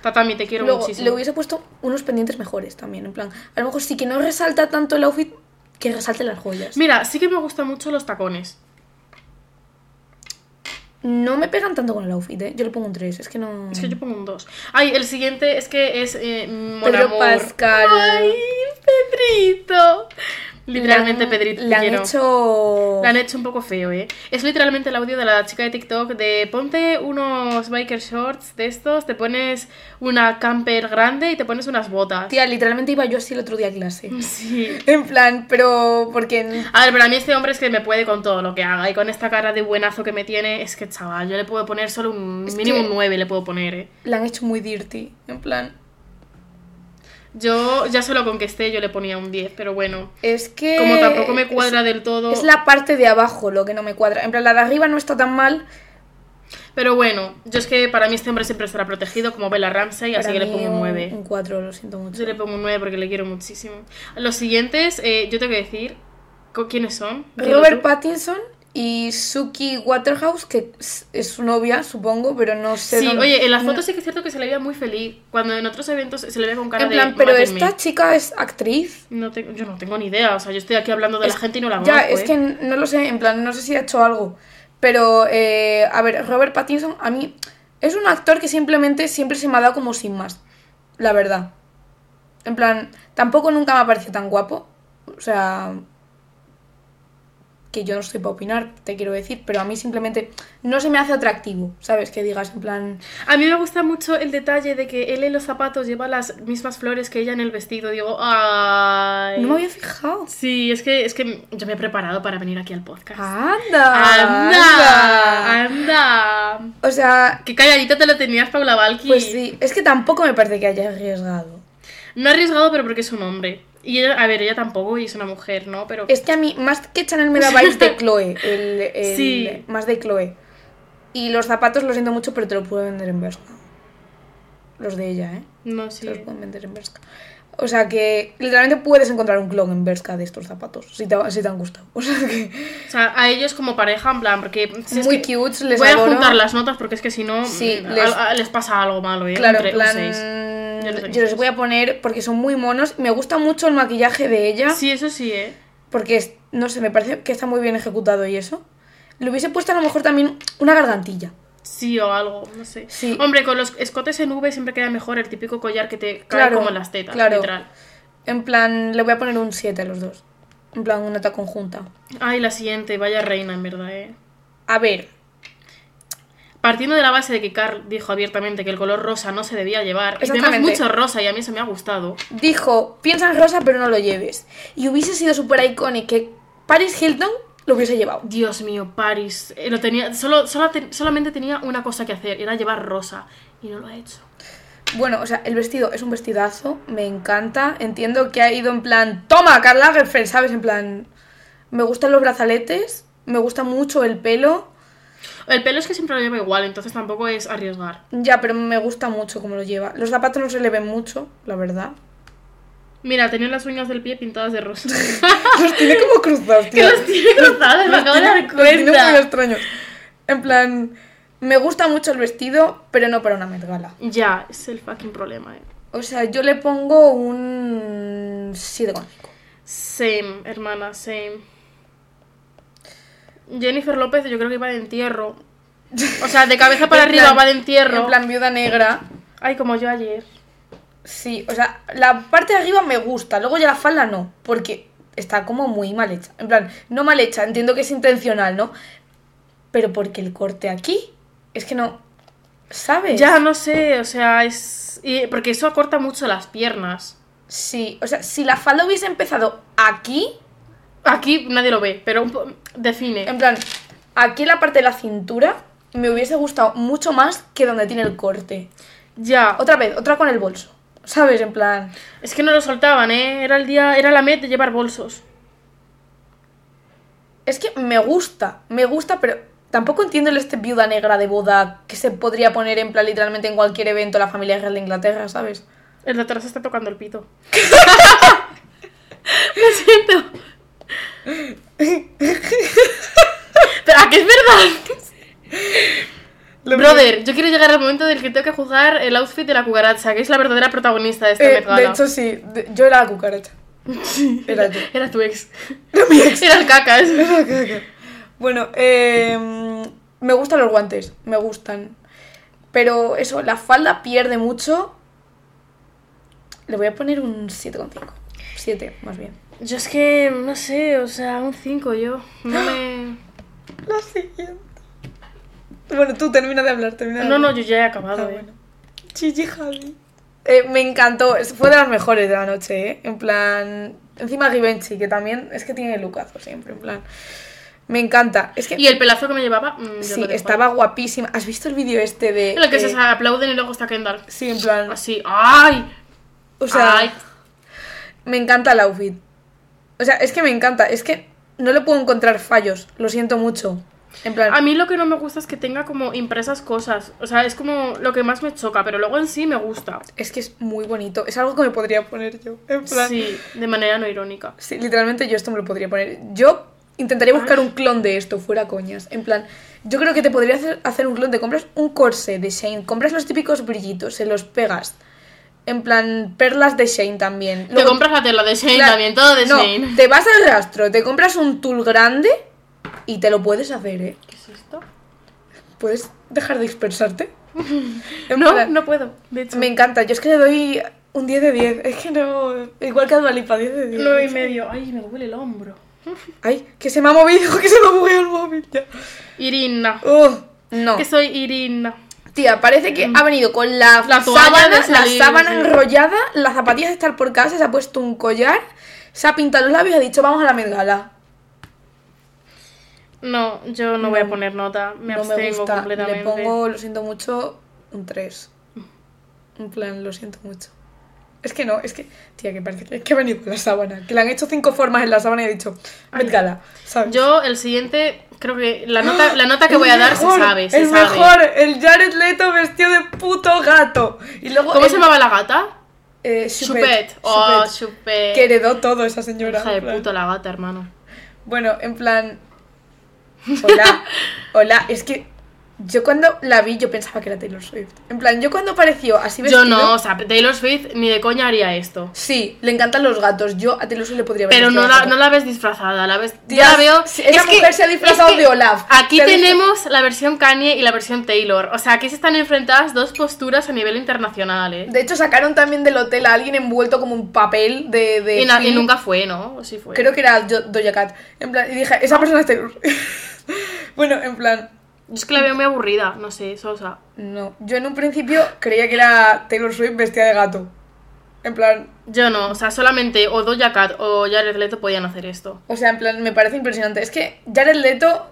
Tatami, te quiero Luego, muchísimo. le hubiese puesto unos pendientes mejores también, en plan, a lo mejor sí que no resalta tanto el outfit, que resalte las joyas. Mira, sí que me gustan mucho los tacones. No me pegan tanto con el outfit, ¿eh? Yo le pongo un 3, es que no... Es que yo pongo un 2. Ay, el siguiente es que es eh, Mon Pedro Amour. Pascal. Ay, Pedrito. Literalmente, Le Pedrito. Le han hecho... La han hecho un poco feo, ¿eh? Es literalmente el audio de la chica de TikTok de ponte unos biker shorts de estos, te pones una camper grande y te pones unas botas. Tía, literalmente iba yo así el otro día a clase. (laughs) Sí. En plan, pero porque... A ver, pero a mí este hombre es que me puede con todo lo que haga y con esta cara de buenazo que me tiene, es que chaval, yo le puedo poner solo un Es mínimo un 9 le puedo poner, ¿eh? La han hecho muy dirty, en plan... Yo ya solo con que esté yo le ponía un 10, pero bueno, Es que... como tampoco me cuadra es- del todo. Es la parte de abajo lo que no me cuadra. En plan, la de arriba no está tan mal. Pero bueno, yo es que para mí este hombre siempre estará protegido como Bella Ramsey, así que le pongo un 9. Un 4, lo siento mucho. Yo le pongo un 9 porque le quiero muchísimo. Los siguientes, eh, yo tengo que decir, ¿co- ¿quiénes son? Robert. Pattinson y Suki Waterhouse, que es- su novia, supongo, pero no sé Sí, dónde- oye, en las fotos sí que es cierto que se le veía muy feliz, cuando en otros eventos se le ve con cara En de plan, pero "Mátenme". esta chica es actriz. No tengo, yo no tengo ni idea, o sea, yo estoy aquí hablando de Es- la gente y no la Ya, conozco, es ¿eh? que no lo sé, en plan, no sé si ha hecho algo. Pero, eh, a ver, Robert Pattinson, a mí, es un actor que simplemente siempre se me ha dado como sin más. La verdad. En plan, tampoco nunca me ha parecido tan guapo. O sea. Que yo no estoy para opinar, te quiero decir, pero a mí simplemente no se me hace atractivo, ¿sabes? Que digas, en plan. A mí me gusta mucho el detalle de que él en los zapatos lleva las mismas flores que ella en el vestido. Digo, ay. No me había fijado. Sí, es que, es que yo me he preparado para venir aquí al podcast. ¡Anda! ¡Anda! ¡Anda! O sea, Qué calladita te lo tenías, Paula Valky. pues sí, es que tampoco me parece que haya arriesgado. No ha arriesgado, pero porque es un hombre. Y ella, a ver, ella tampoco y es una mujer, ¿no? Pero. Es que a mí, más que Chanel me da vibes de (laughs) Chloe. El, el- Sí. Más de Chloe. Y los zapatos lo siento mucho, pero te lo puedo vender en Bershka. Los de ella, ¿eh? No, Te sí. los pueden vender en Bershka. O sea que literalmente puedes encontrar un clon en Bershka de estos zapatos, si te, si te han gustado. (laughs) O sea que O sea, a ellos como pareja, en plan, porque. si es muy que cute, les Voy a juntar las notas porque es que si no. Sí, mm, les- a- a- les pasa algo malo, ¿eh? Claro, plan, seis. Yo les yo voy a poner porque son muy monos. Me gusta mucho el maquillaje de ella, Sí, eso sí, ¿eh? porque, es- no sé, me parece que está muy bien ejecutado y eso. Le hubiese puesto a lo mejor también una gargantilla. Sí, o algo, no sé. Sí. Hombre, con los escotes en V siempre queda mejor el típico collar que te cae Claro, como en las tetas, claro. literal. En plan, le voy a poner un 7 a los dos. En plan, una nota conjunta. Ay, la siguiente, vaya reina, en verdad, ¿eh? A ver, Partiendo de la base de que Carl dijo abiertamente que el color rosa no se debía llevar, y Exactamente. mucho rosa y a mí eso me ha gustado. dijo, piensa en rosa pero no lo lleves. Y hubiese sido súper icónico que Paris Hilton lo hubiese llevado. Dios mío, Paris, eh, lo tenía, solo, solo te- solamente tenía una cosa que hacer, era llevar rosa, y no lo ha hecho. Bueno, o sea, el vestido es un vestidazo, me encanta. Entiendo que ha ido en plan, toma, Karl Lagerfeld, ¿sabes? En plan, me gustan los brazaletes, me gusta mucho el pelo. El pelo es que siempre lo lleva igual, entonces tampoco es arriesgar. Ya, pero me gusta mucho cómo lo lleva. Los zapatos no se le ven mucho, la verdad. Mira, tenía las uñas del pie pintadas de rosa. (laughs) Los tiene como cruzados, que tío. los tiene cruzadas, me acabo de dar Los tiene muy cuenta. extraños. En plan, Me gusta mucho el vestido, pero no para una Met Gala. Ya, es el fucking problema, eh. O sea, yo le pongo un 7,5. Same, hermana, same. Jennifer López, yo creo que va de entierro. O sea, de cabeza para (laughs) En arriba plan- va de entierro. En plan viuda negra. Ay, como yo ayer. Sí, o sea, la parte de arriba me gusta, luego ya la falda no, porque está como muy mal hecha. En plan, no mal hecha, entiendo que es intencional, ¿no? Pero porque el corte aquí es que no. ¿Sabes? Ya, no sé, o sea, es... y- porque eso acorta mucho las piernas. Sí, o sea, si la falda hubiese empezado aquí, Aquí nadie lo ve, pero define. en plan, aquí en la parte de la cintura, me hubiese gustado mucho más que donde tiene el corte. Ya, Otra vez, otra con el bolso. ¿Sabes? En plan. es que no lo soltaban, ¿eh? Era el día, era la met de llevar bolsos. Es que me gusta, me gusta, pero tampoco entiendo el este viuda negra de boda que se podría poner en plan literalmente en cualquier evento la familia real de Inglaterra, ¿sabes? El de atrás está tocando el pito. (laughs) Lo siento. (laughs) Pero ¿a qué es verdad? (laughs) Brother, yo quiero llegar al momento del que tengo que juzgar el outfit de la cucaracha, que es la verdadera protagonista de esta Eh, de hecho, sí, de- yo era la cucaracha. Era yo. Era tu ex. (laughs) Era mi ex. Era el cacas. Bueno, eh, me gustan los guantes, me gustan. Pero eso, la falda pierde mucho. Le voy a poner un 7,5. 7, más bien. Yo es que, no sé, o sea, un 5 yo. No (gasps) me... La siguiente. Bueno, tú termina de hablar, termina de No, no, hablar. yo ya he acabado, Ah, eh. bueno. Chichi Javi. Eh, me encantó, fue de las mejores de la noche, ¿eh? En plan. Encima Givenchy, que también es que tiene lucazo siempre, en plan. Me encanta. Es que. Y el pelazo que me llevaba, mm, sí, estaba guapísima. ¿Has visto el vídeo este de.? En el que eh, se aplauden y luego está Kendall. Sí, en plan. Así, ¡ay! O sea, Ay. me encanta el outfit. O sea, es que me encanta. Es que no le puedo encontrar fallos. Lo siento mucho. En plan. A mí lo que no me gusta es que tenga como impresas cosas. O sea, es como lo que más me choca, pero luego en sí me gusta. Es que es muy bonito. Es algo que me podría poner yo. En plan. Sí, de manera no irónica. Sí, literalmente yo esto me lo podría poner. Yo intentaría buscar un clon de esto, fuera coñas. En plan, yo creo que te podría hacer, hacer un clon. Te compras un corsé de Shane, compras los típicos brillitos, se los pegas. En plan, perlas de Shane también. te compras la tela de Shane también, todo de no, Shane. Te vas al rastro, te compras un tul grande y te lo puedes hacer, ¿eh? ¿Qué es esto? ¿Puedes dejar de dispersarte? (laughs) No, plan, no puedo. De hecho, Me encanta, yo es que le doy un 10 de 10. Es que no. Igual que a Dualipa, 10 de 10. nueve y medio. Ay, me duele el hombro. (laughs) Ay, que se me ha movido, (laughs) que se me ha movido el móvil ya. Irina. No. Que soy Irina. Tía, parece que ha venido con la, La sábana, salir, la sábana enrollada, las zapatillas de estar por casa, se ha puesto un collar, se ha pintado los labios y ha dicho, vamos a la Met Gala. No, yo no, voy a poner nota. Me no me abstengo gusta. completamente. Le pongo, lo siento mucho, un 3. En plan, lo siento mucho. Es que no, es que, tía, que parece que, que ha venido con la sábana. Que le han hecho cinco formas en la sábana y ha dicho, Met. Yo, el siguiente, creo que la nota, la nota que (gasps) voy a dar se mejor, sabe, se el sabe. mejor, el Jared Leto vestido de puto gato. Y luego ¿Cómo el- se llamaba la gata? Eh, Chupet. Chupet. Oh, Chupet. Que heredó todo esa señora. Hija de puta la gata, hermano. Bueno, en plan. Hola, hola, es que yo cuando la vi yo pensaba que era Taylor Swift. En plan, yo cuando apareció así Yo vestido. no, o sea, Taylor Swift ni de coña haría esto. Sí, le encantan los gatos. Yo a Taylor Swift le podría ver. Pero no la, no la ves disfrazada, la ves. Yo la veo. sí, esa es que- mujer se ha disfrazado es que de Olaf. Aquí tenemos la versión Kanye y la versión Taylor. O sea, aquí se están enfrentadas dos posturas a nivel internacional, ¿eh? De hecho, sacaron también del hotel a alguien envuelto como un papel de. de Y, na- y nunca fue, ¿no? O sí fue. Creo que era Doja Cat. En plan, y dije, esa persona es Taylor. (laughs) bueno, en plan. Yo es que la veo muy aburrida, no sé, sosa. No. Yo en un principio creía que era Taylor Swift vestida de gato. En plan. Yo no, o sea, solamente o Doja Cat o Jared Leto podían hacer esto. O sea, en plan, me parece impresionante. Es que Jared Leto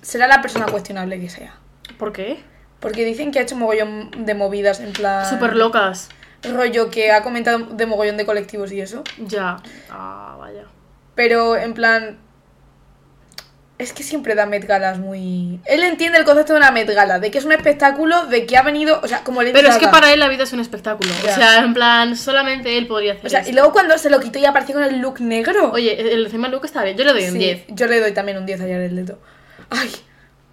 será la persona cuestionable que sea. ¿Por qué? Porque dicen que ha hecho mogollón de movidas, en plan. Súper locas. Rollo que ha comentado de mogollón de colectivos y eso. Ya. Ah, vaya. Pero en plan. Es que siempre da Met Galas muy. Él entiende el concepto de una Met Gala, de que es un espectáculo, de que ha venido. O sea, como le Pero es que para él la vida es un espectáculo. O sea, en plan, solamente él podría hacer O sea, esto. y luego cuando se lo quitó y apareció con el look negro. Oye, el encima look está bien. Yo le doy un Sí, 10. Yo le doy también un 10 a Jared Leto. Ay,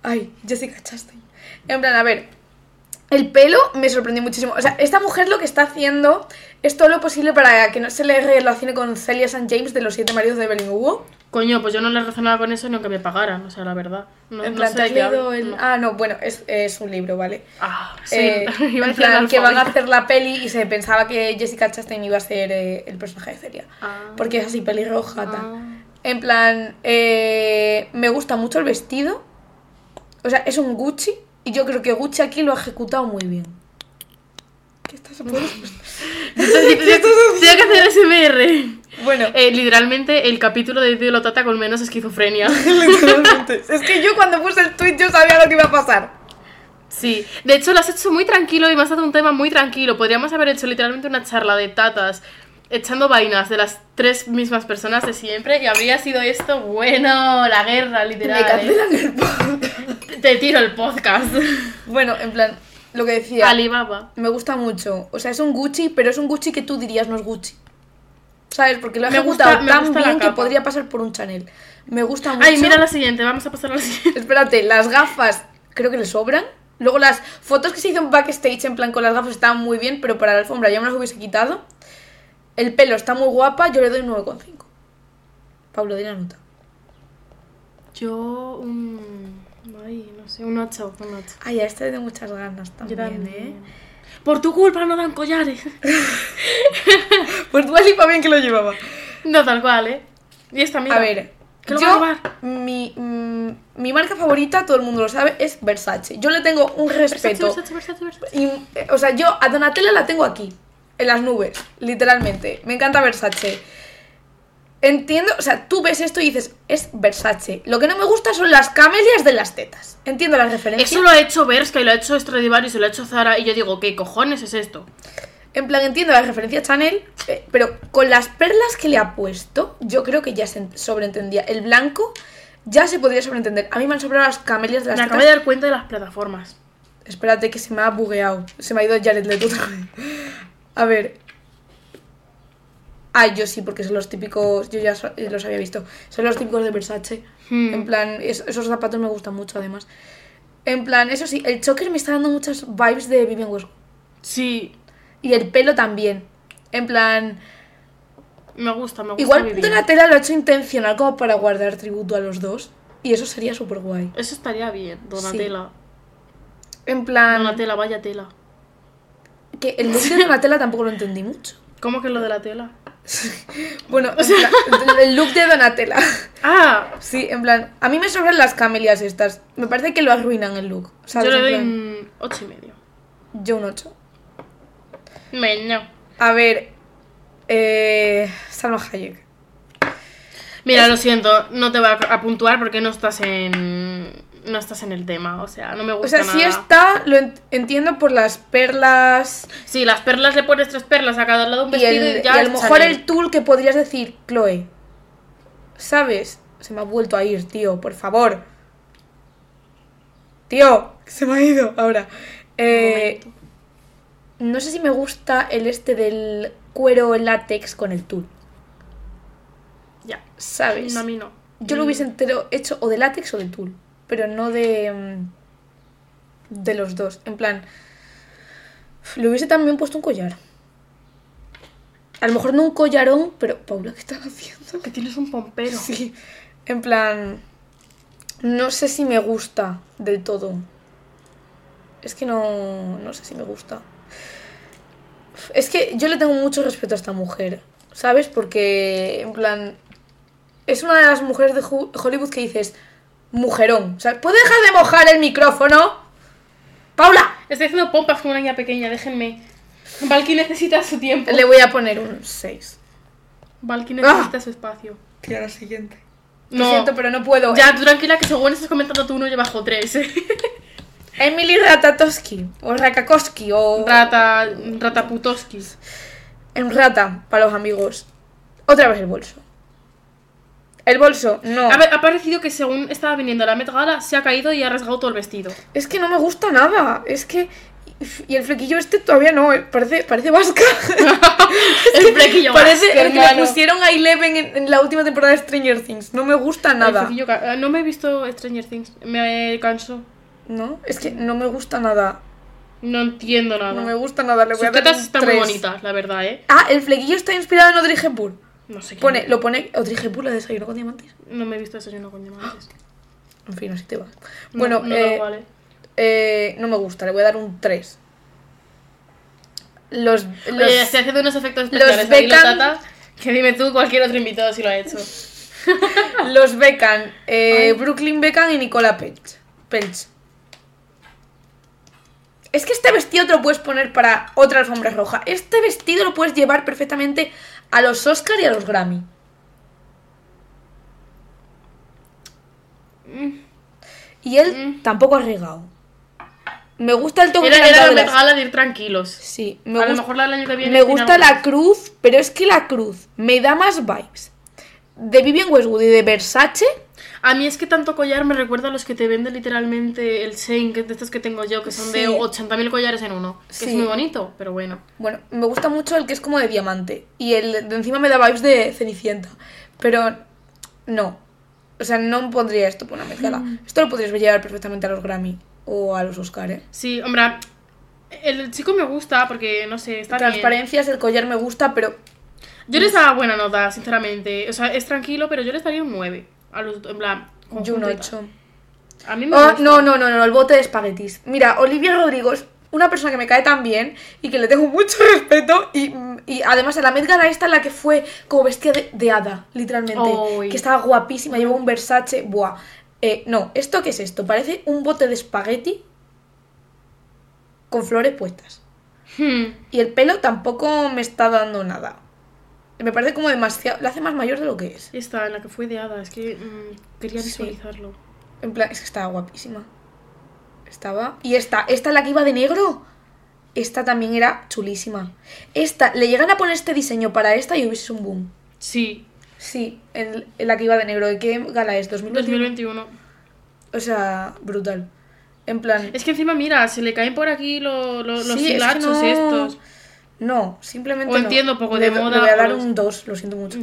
ay, Jessica Chastain. En plan, a ver, el pelo me sorprendió muchísimo. O sea, esta mujer lo que está haciendo es todo lo posible para que no se le relacione con Celia St. James de los siete maridos de Evelyn Hugo. Coño, pues yo no le razonaba con eso ni aunque me pagaran, o sea, la verdad. No, en no plan, sé ¿te has leído el- no. Ah, no, bueno, es, es un libro, ¿vale? Ah, sí. Eh, (laughs) Iba a en plan, que van a hacer la peli y se pensaba que Jessica Chastain iba a ser eh, el personaje de Celia. Ah. Porque es así, pelirroja, tal. Ah. En plan, eh, me gusta mucho el vestido. O sea, es un Gucci. Y yo creo que Gucci aquí lo ha ejecutado muy bien. ¿Qué estás haciendo? (laughs) Tengo que hacer SMR. Bueno, Eh, literalmente el capítulo de Tío Lotata con menos esquizofrenia. (laughs) literalmente. Es que yo cuando puse el tweet yo sabía lo que iba a pasar. Sí, de hecho lo has hecho muy tranquilo y me has dado un tema muy tranquilo. Podríamos haber hecho literalmente una charla de tatas echando vainas de las tres mismas personas de siempre y habría sido esto, bueno, la guerra, literal. Me cancelan el podcast. Te tiro el podcast. Bueno, en plan, lo que decía. Alibaba. Me gusta mucho. O sea, es un Gucci, pero es un Gucci que tú dirías no es Gucci. ¿Sabes? Porque lo ha Me ejecutado gusta- tan bien que podría pasar por un Chanel. Me gusta mucho. Ay, mira la siguiente, vamos a pasar a la siguiente. Espérate, las gafas creo que le sobran. Luego las fotos que se hizo en backstage en plan con las gafas estaban muy bien, pero para la alfombra ya me las hubiese quitado. El pelo está muy guapa, yo le doy un 9,5. Pablo, di la nota. Yo un... Ay, no sé, un 8, un 8. Ay, a este le tengo muchas ganas también, también. ¿eh? Por tu culpa no dan collares. (laughs) Pues tú así para bien que lo llevaba. no, tal cual, ¿eh? Y esta, mira. A ver, ¿Qué lo va a yo, mi, mm, mi marca favorita, todo el mundo lo sabe, es Versace. Yo le tengo un respeto. Versace, Versace, Versace. Y, eh, o sea, yo a Donatella la tengo aquí, en las nubes, literalmente. Me encanta Versace. Entiendo, o sea, tú ves esto y dices, es Versace. Lo que no me gusta son las camelias de las tetas. Entiendo las referencias. Eso lo ha hecho Berska y lo ha hecho Stradivarius y lo ha hecho Zara y yo digo, ¿qué cojones es esto? En plan, entiendo las referencias Chanel, eh, pero con las perlas que le ha puesto, yo creo que ya se en- sobreentendía. El blanco ya se podría sobreentender. A mí me han sobrado las camelias de las Me acabo de dar cuenta de las plataformas. Espérate que se me ha bugueado. Se me ha ido Jared Leto. A ver. Ay, yo sí, porque son los típicos. Yo ya eh, los había visto. Son los típicos de Versace. Hmm. En plan, es- esos zapatos me gustan mucho, además. En plan, eso sí, el choker me está dando muchas vibes de Vivian Westwood. Sí, Y el pelo también. En plan. me gusta, me gusta. Igual. Donatella lo ha hecho intencional como para guardar tributo a los dos. Y eso sería súper guay. Eso estaría bien, Donatella. En plan. Donatella, vaya tela. Que el look de Donatella tampoco lo entendí mucho. ¿Cómo que lo de la tela? (laughs) Bueno, en plan, el look de Donatella. Ah, Sí, en plan, a mí me sobran las camelias estas. Me parece que lo arruinan el look. ¿sabes? yo le doy un ocho y medio. yo un 8. Meño. A ver, eh, Salma Hayek. Mira, lo siento, no te voy a, a puntuar porque no estás en. No estás en el tema, o sea, no me O gusta sea, nada. sí está, lo ent- entiendo por las perlas Sí, las perlas le pones tres perlas a cada lado un vestido y, el, ya y a lo mejor Chanel. el tul que podrías decir, Chloe. ¿Sabes? Se me ha vuelto a ir, tío, por favor. Tío, se me ha ido ahora. Eh, no sé si me gusta el este del cuero látex con el tul. Ya. ¿Sabes? No, a mí no. Yo lo hubiese entero hecho o de látex o de tul, pero no de mm, de los dos. En plan, le hubiese también puesto un collar. A lo mejor no un collarón, pero Paula, ¿qué estás haciendo? Que tienes un pompero. Sí, en plan, no sé si me gusta del todo. Es que no, no sé si me gusta. Es que yo le tengo mucho respeto a esta mujer, ¿sabes? Porque, en plan, es una de las mujeres de Hollywood que dices, mujerón. O sea, ¿puedes dejar de mojar el micrófono? ¡Paula! Estoy haciendo pompas como una niña pequeña, déjenme. Valky necesita su tiempo. Le voy a poner un 6. Valky necesita Ah. su espacio. Que la siguiente. No. Lo siento, pero no puedo. Ya, tú tranquila que según estás comentando tú uno yo bajo tres. (laughs) Emily Ratatowski, o Rakakowski, o... Rata. Rataputoski. En rata, para los amigos. Otra vez el bolso. El bolso, no. A ver, ha parecido que según estaba viniendo la Met Gala se ha caído y ha rasgado todo el vestido. Es que no me gusta nada. Es que. Y el flequillo este todavía no, eh, parece, parece vasca. (laughs) el flequillo parece vasco, el que le pusieron a Eleven en, en la última temporada de Stranger Things. No me gusta El nada. flequillo ah, No me he visto Stranger Things. Me canso. ¿No? Es que no me gusta nada. No entiendo nada. No me gusta nada. Le voy Sus a dar tetas un están muy 3. bonitas, la verdad, ¿eh? Ah, el flequillo está inspirado en Audrey Hepburn. No sé qué. Pone, lo pone Audrey Hepburn, la de desayuno con diamantes. No me he visto desayuno con diamantes. (gasps) En fin, así te va. No, Bueno, no, eh, vale. eh, no me gusta, le voy a dar un 3. Los, los, Oye, estoy haciendo unos efectos especiales ahí, lo Beckham- tata. Que dime tú, cualquier otro invitado si lo ha hecho. (laughs) los Beckham, eh. Brooklyn Beckham y Nicola Pelch. Pelch. Es que este vestido te lo puedes poner para otra alfombra roja. Este vestido lo puedes llevar perfectamente a los Oscar y a los Grammy. Y él Mm. tampoco ha regado. Me gusta el toque que Era, era de las- Gala de ir tranquilos. Sí, me a lo gusta, mejor la del año que viene. me gusta la cruz, pero es que la cruz me da más vibes de Vivian Westwood y de Versace. A mí es que tanto collar me recuerda a los que te venden literalmente el Shane, que es de estos que tengo yo, que son de Sí. 80.000 collares en uno. Que Sí. es muy bonito, pero bueno. Bueno, me gusta mucho el que es como de diamante. Y el de encima me da vibes de Cenicienta. Pero no. O sea, no pondría esto por una mezcla. Mm. Esto lo podrías llevar perfectamente a los Grammy o a los Oscar, ¿eh? Sí, hombre, el chico me gusta porque, no sé, está bien. Transparencias, el collar me gusta, pero Yo les daba buena nota, sinceramente. O sea, es tranquilo, pero yo les daría un 9. A los, en plan, yo un conjunto y 8. tal. A mí me Oh, no, no, no, no, el bote de espaguetis. Mira, Olivia Rodrigo es una persona que me cae tan bien y que le tengo mucho (laughs) respeto. Y, y además, en la Met Gala esta, en la que fue como vestida de, de hada, literalmente. Que estaba guapísima, llevaba un Versace. Buah. Eh, no, ¿esto qué es esto? Parece un bote de espagueti con flores puestas. Hmm. Y el pelo tampoco me está dando nada. Me parece como demasiado. La hace más mayor de lo que es. Esta, en la que fue de hada, es que mm, quería Sí. visualizarlo. En plan, es que estaba guapísima. Estaba. Y esta, esta la que iba de negro. Esta también era chulísima. Esta, le llegan a poner este diseño para esta y hubiese un boom. Sí, Sí, en, en la que iba de negro. ¿De qué gala es? 2021. 2021. O sea, brutal. En plan. Es que encima, mira, se le caen por aquí lo- lo- los sí, es que hilachos no- estos. No, simplemente. O no. entiendo poco Le de do- moda, Le voy a dar los- un 2, lo siento mucho.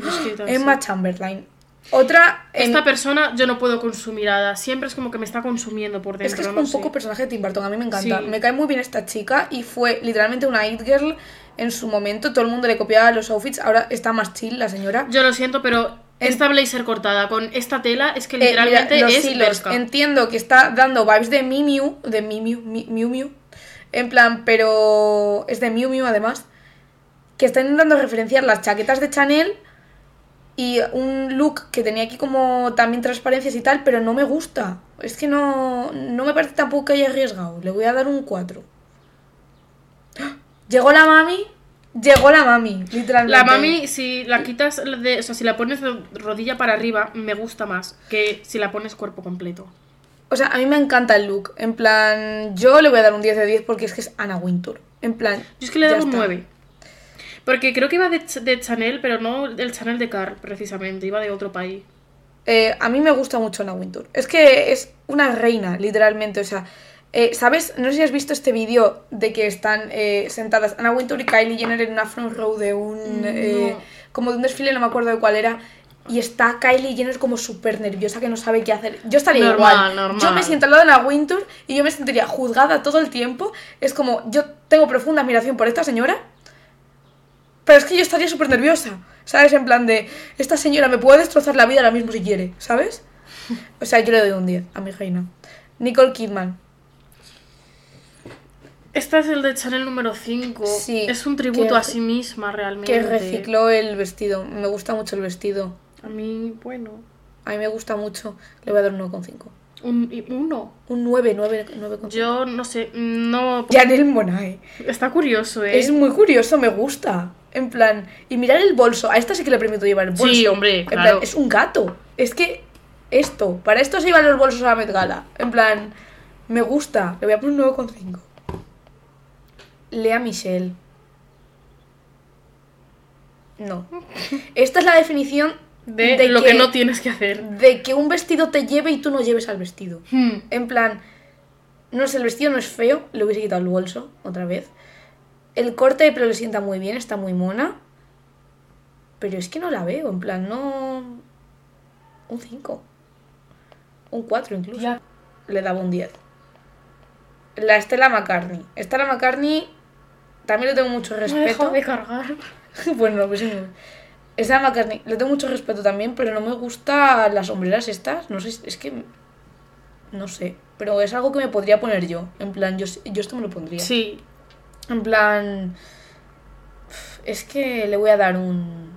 Emma sí. Chamberlain. Otra. en- Esta persona yo no puedo consumir hada. Siempre es como que me está consumiendo por dentro. Es que es no un sé. poco personaje de Tim Burton, a mí me encanta. Sí. Me cae muy bien esta chica y fue literalmente una it girl en su momento. Todo el mundo le copiaba los outfits, ahora está más chill la señora. Yo lo siento, pero esta blazer cortada con esta tela es que Eh, mira, literalmente los es hilos. Entiendo que está dando vibes de Miu Miu, de Miu Miu, Mi- Miu Miu, en plan, pero es de Miu Miu además, que está intentando referenciar las chaquetas de Chanel y un look que tenía aquí como también transparencias y tal, pero no me gusta. Es que no, no me parece tampoco que haya arriesgado. Le voy a dar un 4. ¡Ah! Llegó la mami, llegó la mami, literalmente. La mami, si la quitas, de, o sea, si la pones de rodilla para arriba, me gusta más que si la pones cuerpo completo. O sea, a mí me encanta el look. En plan, yo le voy a dar un 10 de 10 porque es que es Anna Wintour. En plan. Yo es que le doy un está. 9. Porque creo que iba de, Ch- de Chanel, pero no del Chanel de Carl, precisamente. Iba de otro país. Eh, a mí me gusta mucho Anna Wintour. Es que es una reina, literalmente. O sea, eh, ¿sabes? No sé si has visto este vídeo de que están eh, sentadas Anna Wintour y Kylie Jenner en una front row de un. No. eh, como de un desfile, no me acuerdo de cuál era. Y está Kylie Jenner como súper nerviosa que no sabe qué hacer. Yo estaría Normal, igual. normal. Yo me siento al lado de Anna Wintour y yo me sentiría juzgada todo el tiempo. Es como, yo tengo profunda admiración por esta señora. Pero es que yo estaría súper nerviosa, ¿sabes? En plan de, esta señora me puede destrozar la vida ahora mismo si quiere, ¿sabes? O sea, yo le doy un 10 a mi reina. Nicole Kidman. Este es el de Chanel número 5. Sí, es un tributo que- a sí misma, realmente. Que recicló el vestido. Me gusta mucho el vestido. A mí, bueno. A mí me gusta mucho. Le voy a dar un 9,5. Un, y- uno. Un 9, 9, 9,5. Yo no sé, no. Janelle Monae. Está curioso, ¿eh? Es muy curioso, me gusta. En plan, y mirar el bolso. A esta sí que le permito llevar el bolso. Sí, hombre, En claro. plan, es un gato. Es que esto, para esto se iban los bolsos a la Met Gala. En plan, me gusta. Le voy a poner un 9,5. Lea Michelle. No. (laughs) Esta es la definición de, lo que... no tienes que hacer. de que un vestido te lleve y tú no lleves al vestido. Hmm. En plan, no sé, el vestido no es feo, le hubiese quitado el bolso otra vez. El corte de pelo le sienta muy bien, está muy mona. Pero es que no la veo, en plan, no. Un 5. Un 4 incluso. Ya. Le daba un 10. La Estela McCartney. Estela McCartney también le tengo mucho Me respeto. dejado de cargar. (laughs) bueno, pues sí. Estela McCartney le tengo mucho respeto también, pero no me gustan las sombreras estas. No sé, es que. No sé. Pero es algo que me podría poner yo. En plan, yo, yo esto me lo pondría. Sí. En plan. Es que le voy a dar un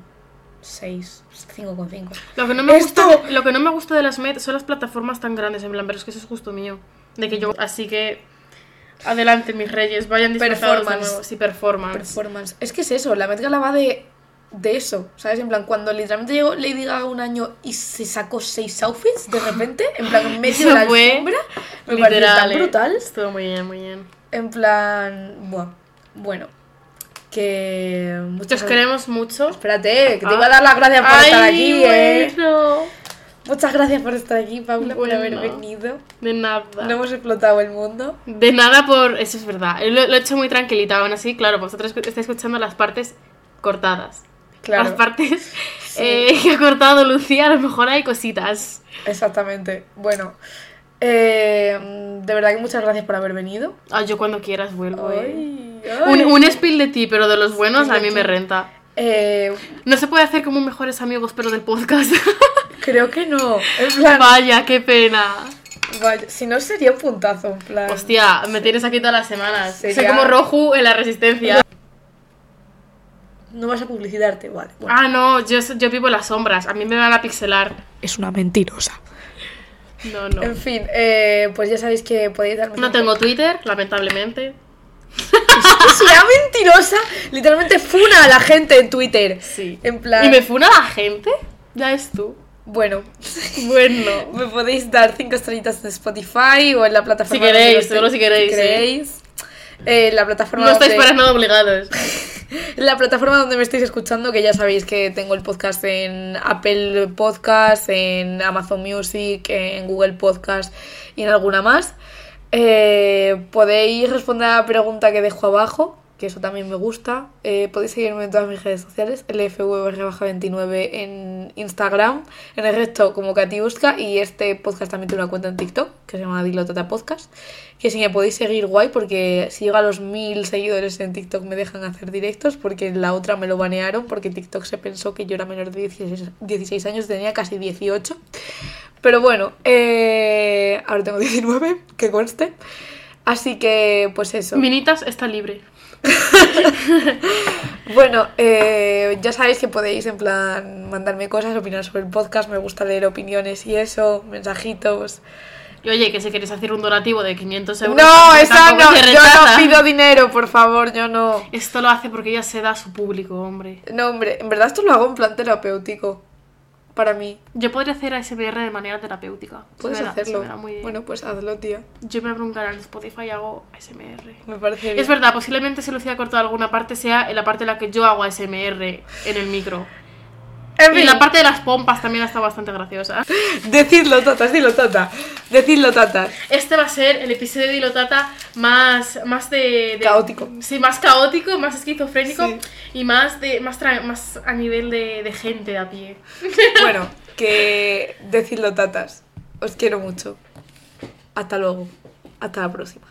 6, 5,5. Lo que, no me Esto- gusta, lo que no me gusta de las Met son las plataformas tan grandes, en plan, pero es que eso es justo mío. De que yo, así que adelante mis reyes, vayan disfrazados de Performance. nuevo. Sí, performance. Performance. Es que es eso, la Met Gala va de, de eso, ¿sabes? En plan, cuando literalmente llegó Lady Gaga un año y se sacó seis outfits de repente, en plan, en medio de la alfombra, me pareció Literal, tan eh. brutal. Estuvo muy bien, muy bien. En plan, buah, bueno, que... muchas Os queremos mucho. Espérate, que te iba a dar las gracias por estar aquí, ¿eh? bueno. Muchas gracias por estar aquí, Paula, por haber Bueno. venido. De nada. No hemos explotado el mundo. De nada por... Eso es verdad. Lo, lo he hecho muy tranquilita. Aún así, claro, vosotros estáis escuchando las partes cortadas. Claro. Las partes eh, (laughs) que ha cortado Lucía, a lo mejor hay cositas. Exactamente. Bueno, eh, de verdad que muchas gracias por haber venido. Ah, yo cuando quieras vuelvo, eh. Ay, Un, un spill de ti, pero de los buenos a mí me renta. Eh, No se puede hacer como mejores amigos, pero del podcast. (laughs) creo que no. En plan, Vaya, qué pena. vaya, si no sería un puntazo, en plan. Hostia, me tienes aquí todas las semanas. Soy Sería- como Roju en la resistencia. No vas a publicitarte, vale. bueno. Ah, no, yo, yo vivo en las sombras. A mí me van a pixelar. Es una mentirosa. No, no. En fin, eh, pues ya sabéis que podéis darme. No tengo Twitter, lamentablemente. (laughs) Será mentirosa. Literalmente funa a la gente en Twitter. Sí. En plan. ¿Y me funa la gente? Ya es tú. Bueno, Bueno. (laughs) me podéis dar cinco estrellitas en Spotify o en la plataforma. Si queréis, solo si queréis, Si queréis. Eh, la plataforma No estáis donde- para nada obligados. (laughs) (laughs) La plataforma donde me estáis escuchando, que ya sabéis que tengo el podcast en Apple Podcast, en Amazon Music, en Google Podcast y en alguna más. Eh, podéis responder a la pregunta que dejo abajo, que eso también me gusta. Eh, podéis seguirme en todas mis redes sociales, LFV29 en Instagram, en el resto como Katiuska y este podcast también tiene una cuenta en TikTok que se llama Dilotata Podcast. Que si me podéis seguir guay, porque si llega a los mil seguidores en TikTok me dejan hacer directos, porque en la otra me lo banearon, porque TikTok se pensó que yo era menor de 16, 16 años, tenía casi 18. Pero bueno, eh, ahora tengo 19, que conste. Así que, pues eso. Minitas está libre. (laughs) Bueno, eh, ya sabéis que podéis en plan mandarme cosas, opinar sobre el podcast, me gusta leer opiniones y eso, mensajitos. Y oye, que si queréis hacer un donativo de 500 euros. No, tampoco no, yo no pido dinero, por favor, yo no. Esto lo hace porque ella se da a su público, hombre. No, hombre, en verdad esto lo hago en plan terapéutico. Para mí. Yo podría hacer ASMR de manera terapéutica. Puedes me da- se hacerlo. me muy bien. Bueno, pues hazlo, tío. Yo me abro un canal de Spotify y hago ASMR. Me parece bien. Es verdad, posiblemente si Lucía ha cortado alguna parte sea en la parte en la que yo hago ASMR en el micro. En Y fin, la parte de las pompas también está bastante graciosa. (laughs) decidlo, tatas, dilo, tata. Decidlo, tatas. Este va a ser el episodio de Ilotata más, más de, de- Caótico. Sí, más caótico, más esquizofrénico Sí. y más de más, a nivel de, de gente de a pie. (laughs) Bueno, que decidlo, tatas. Os quiero mucho. Hasta luego. Hasta la próxima.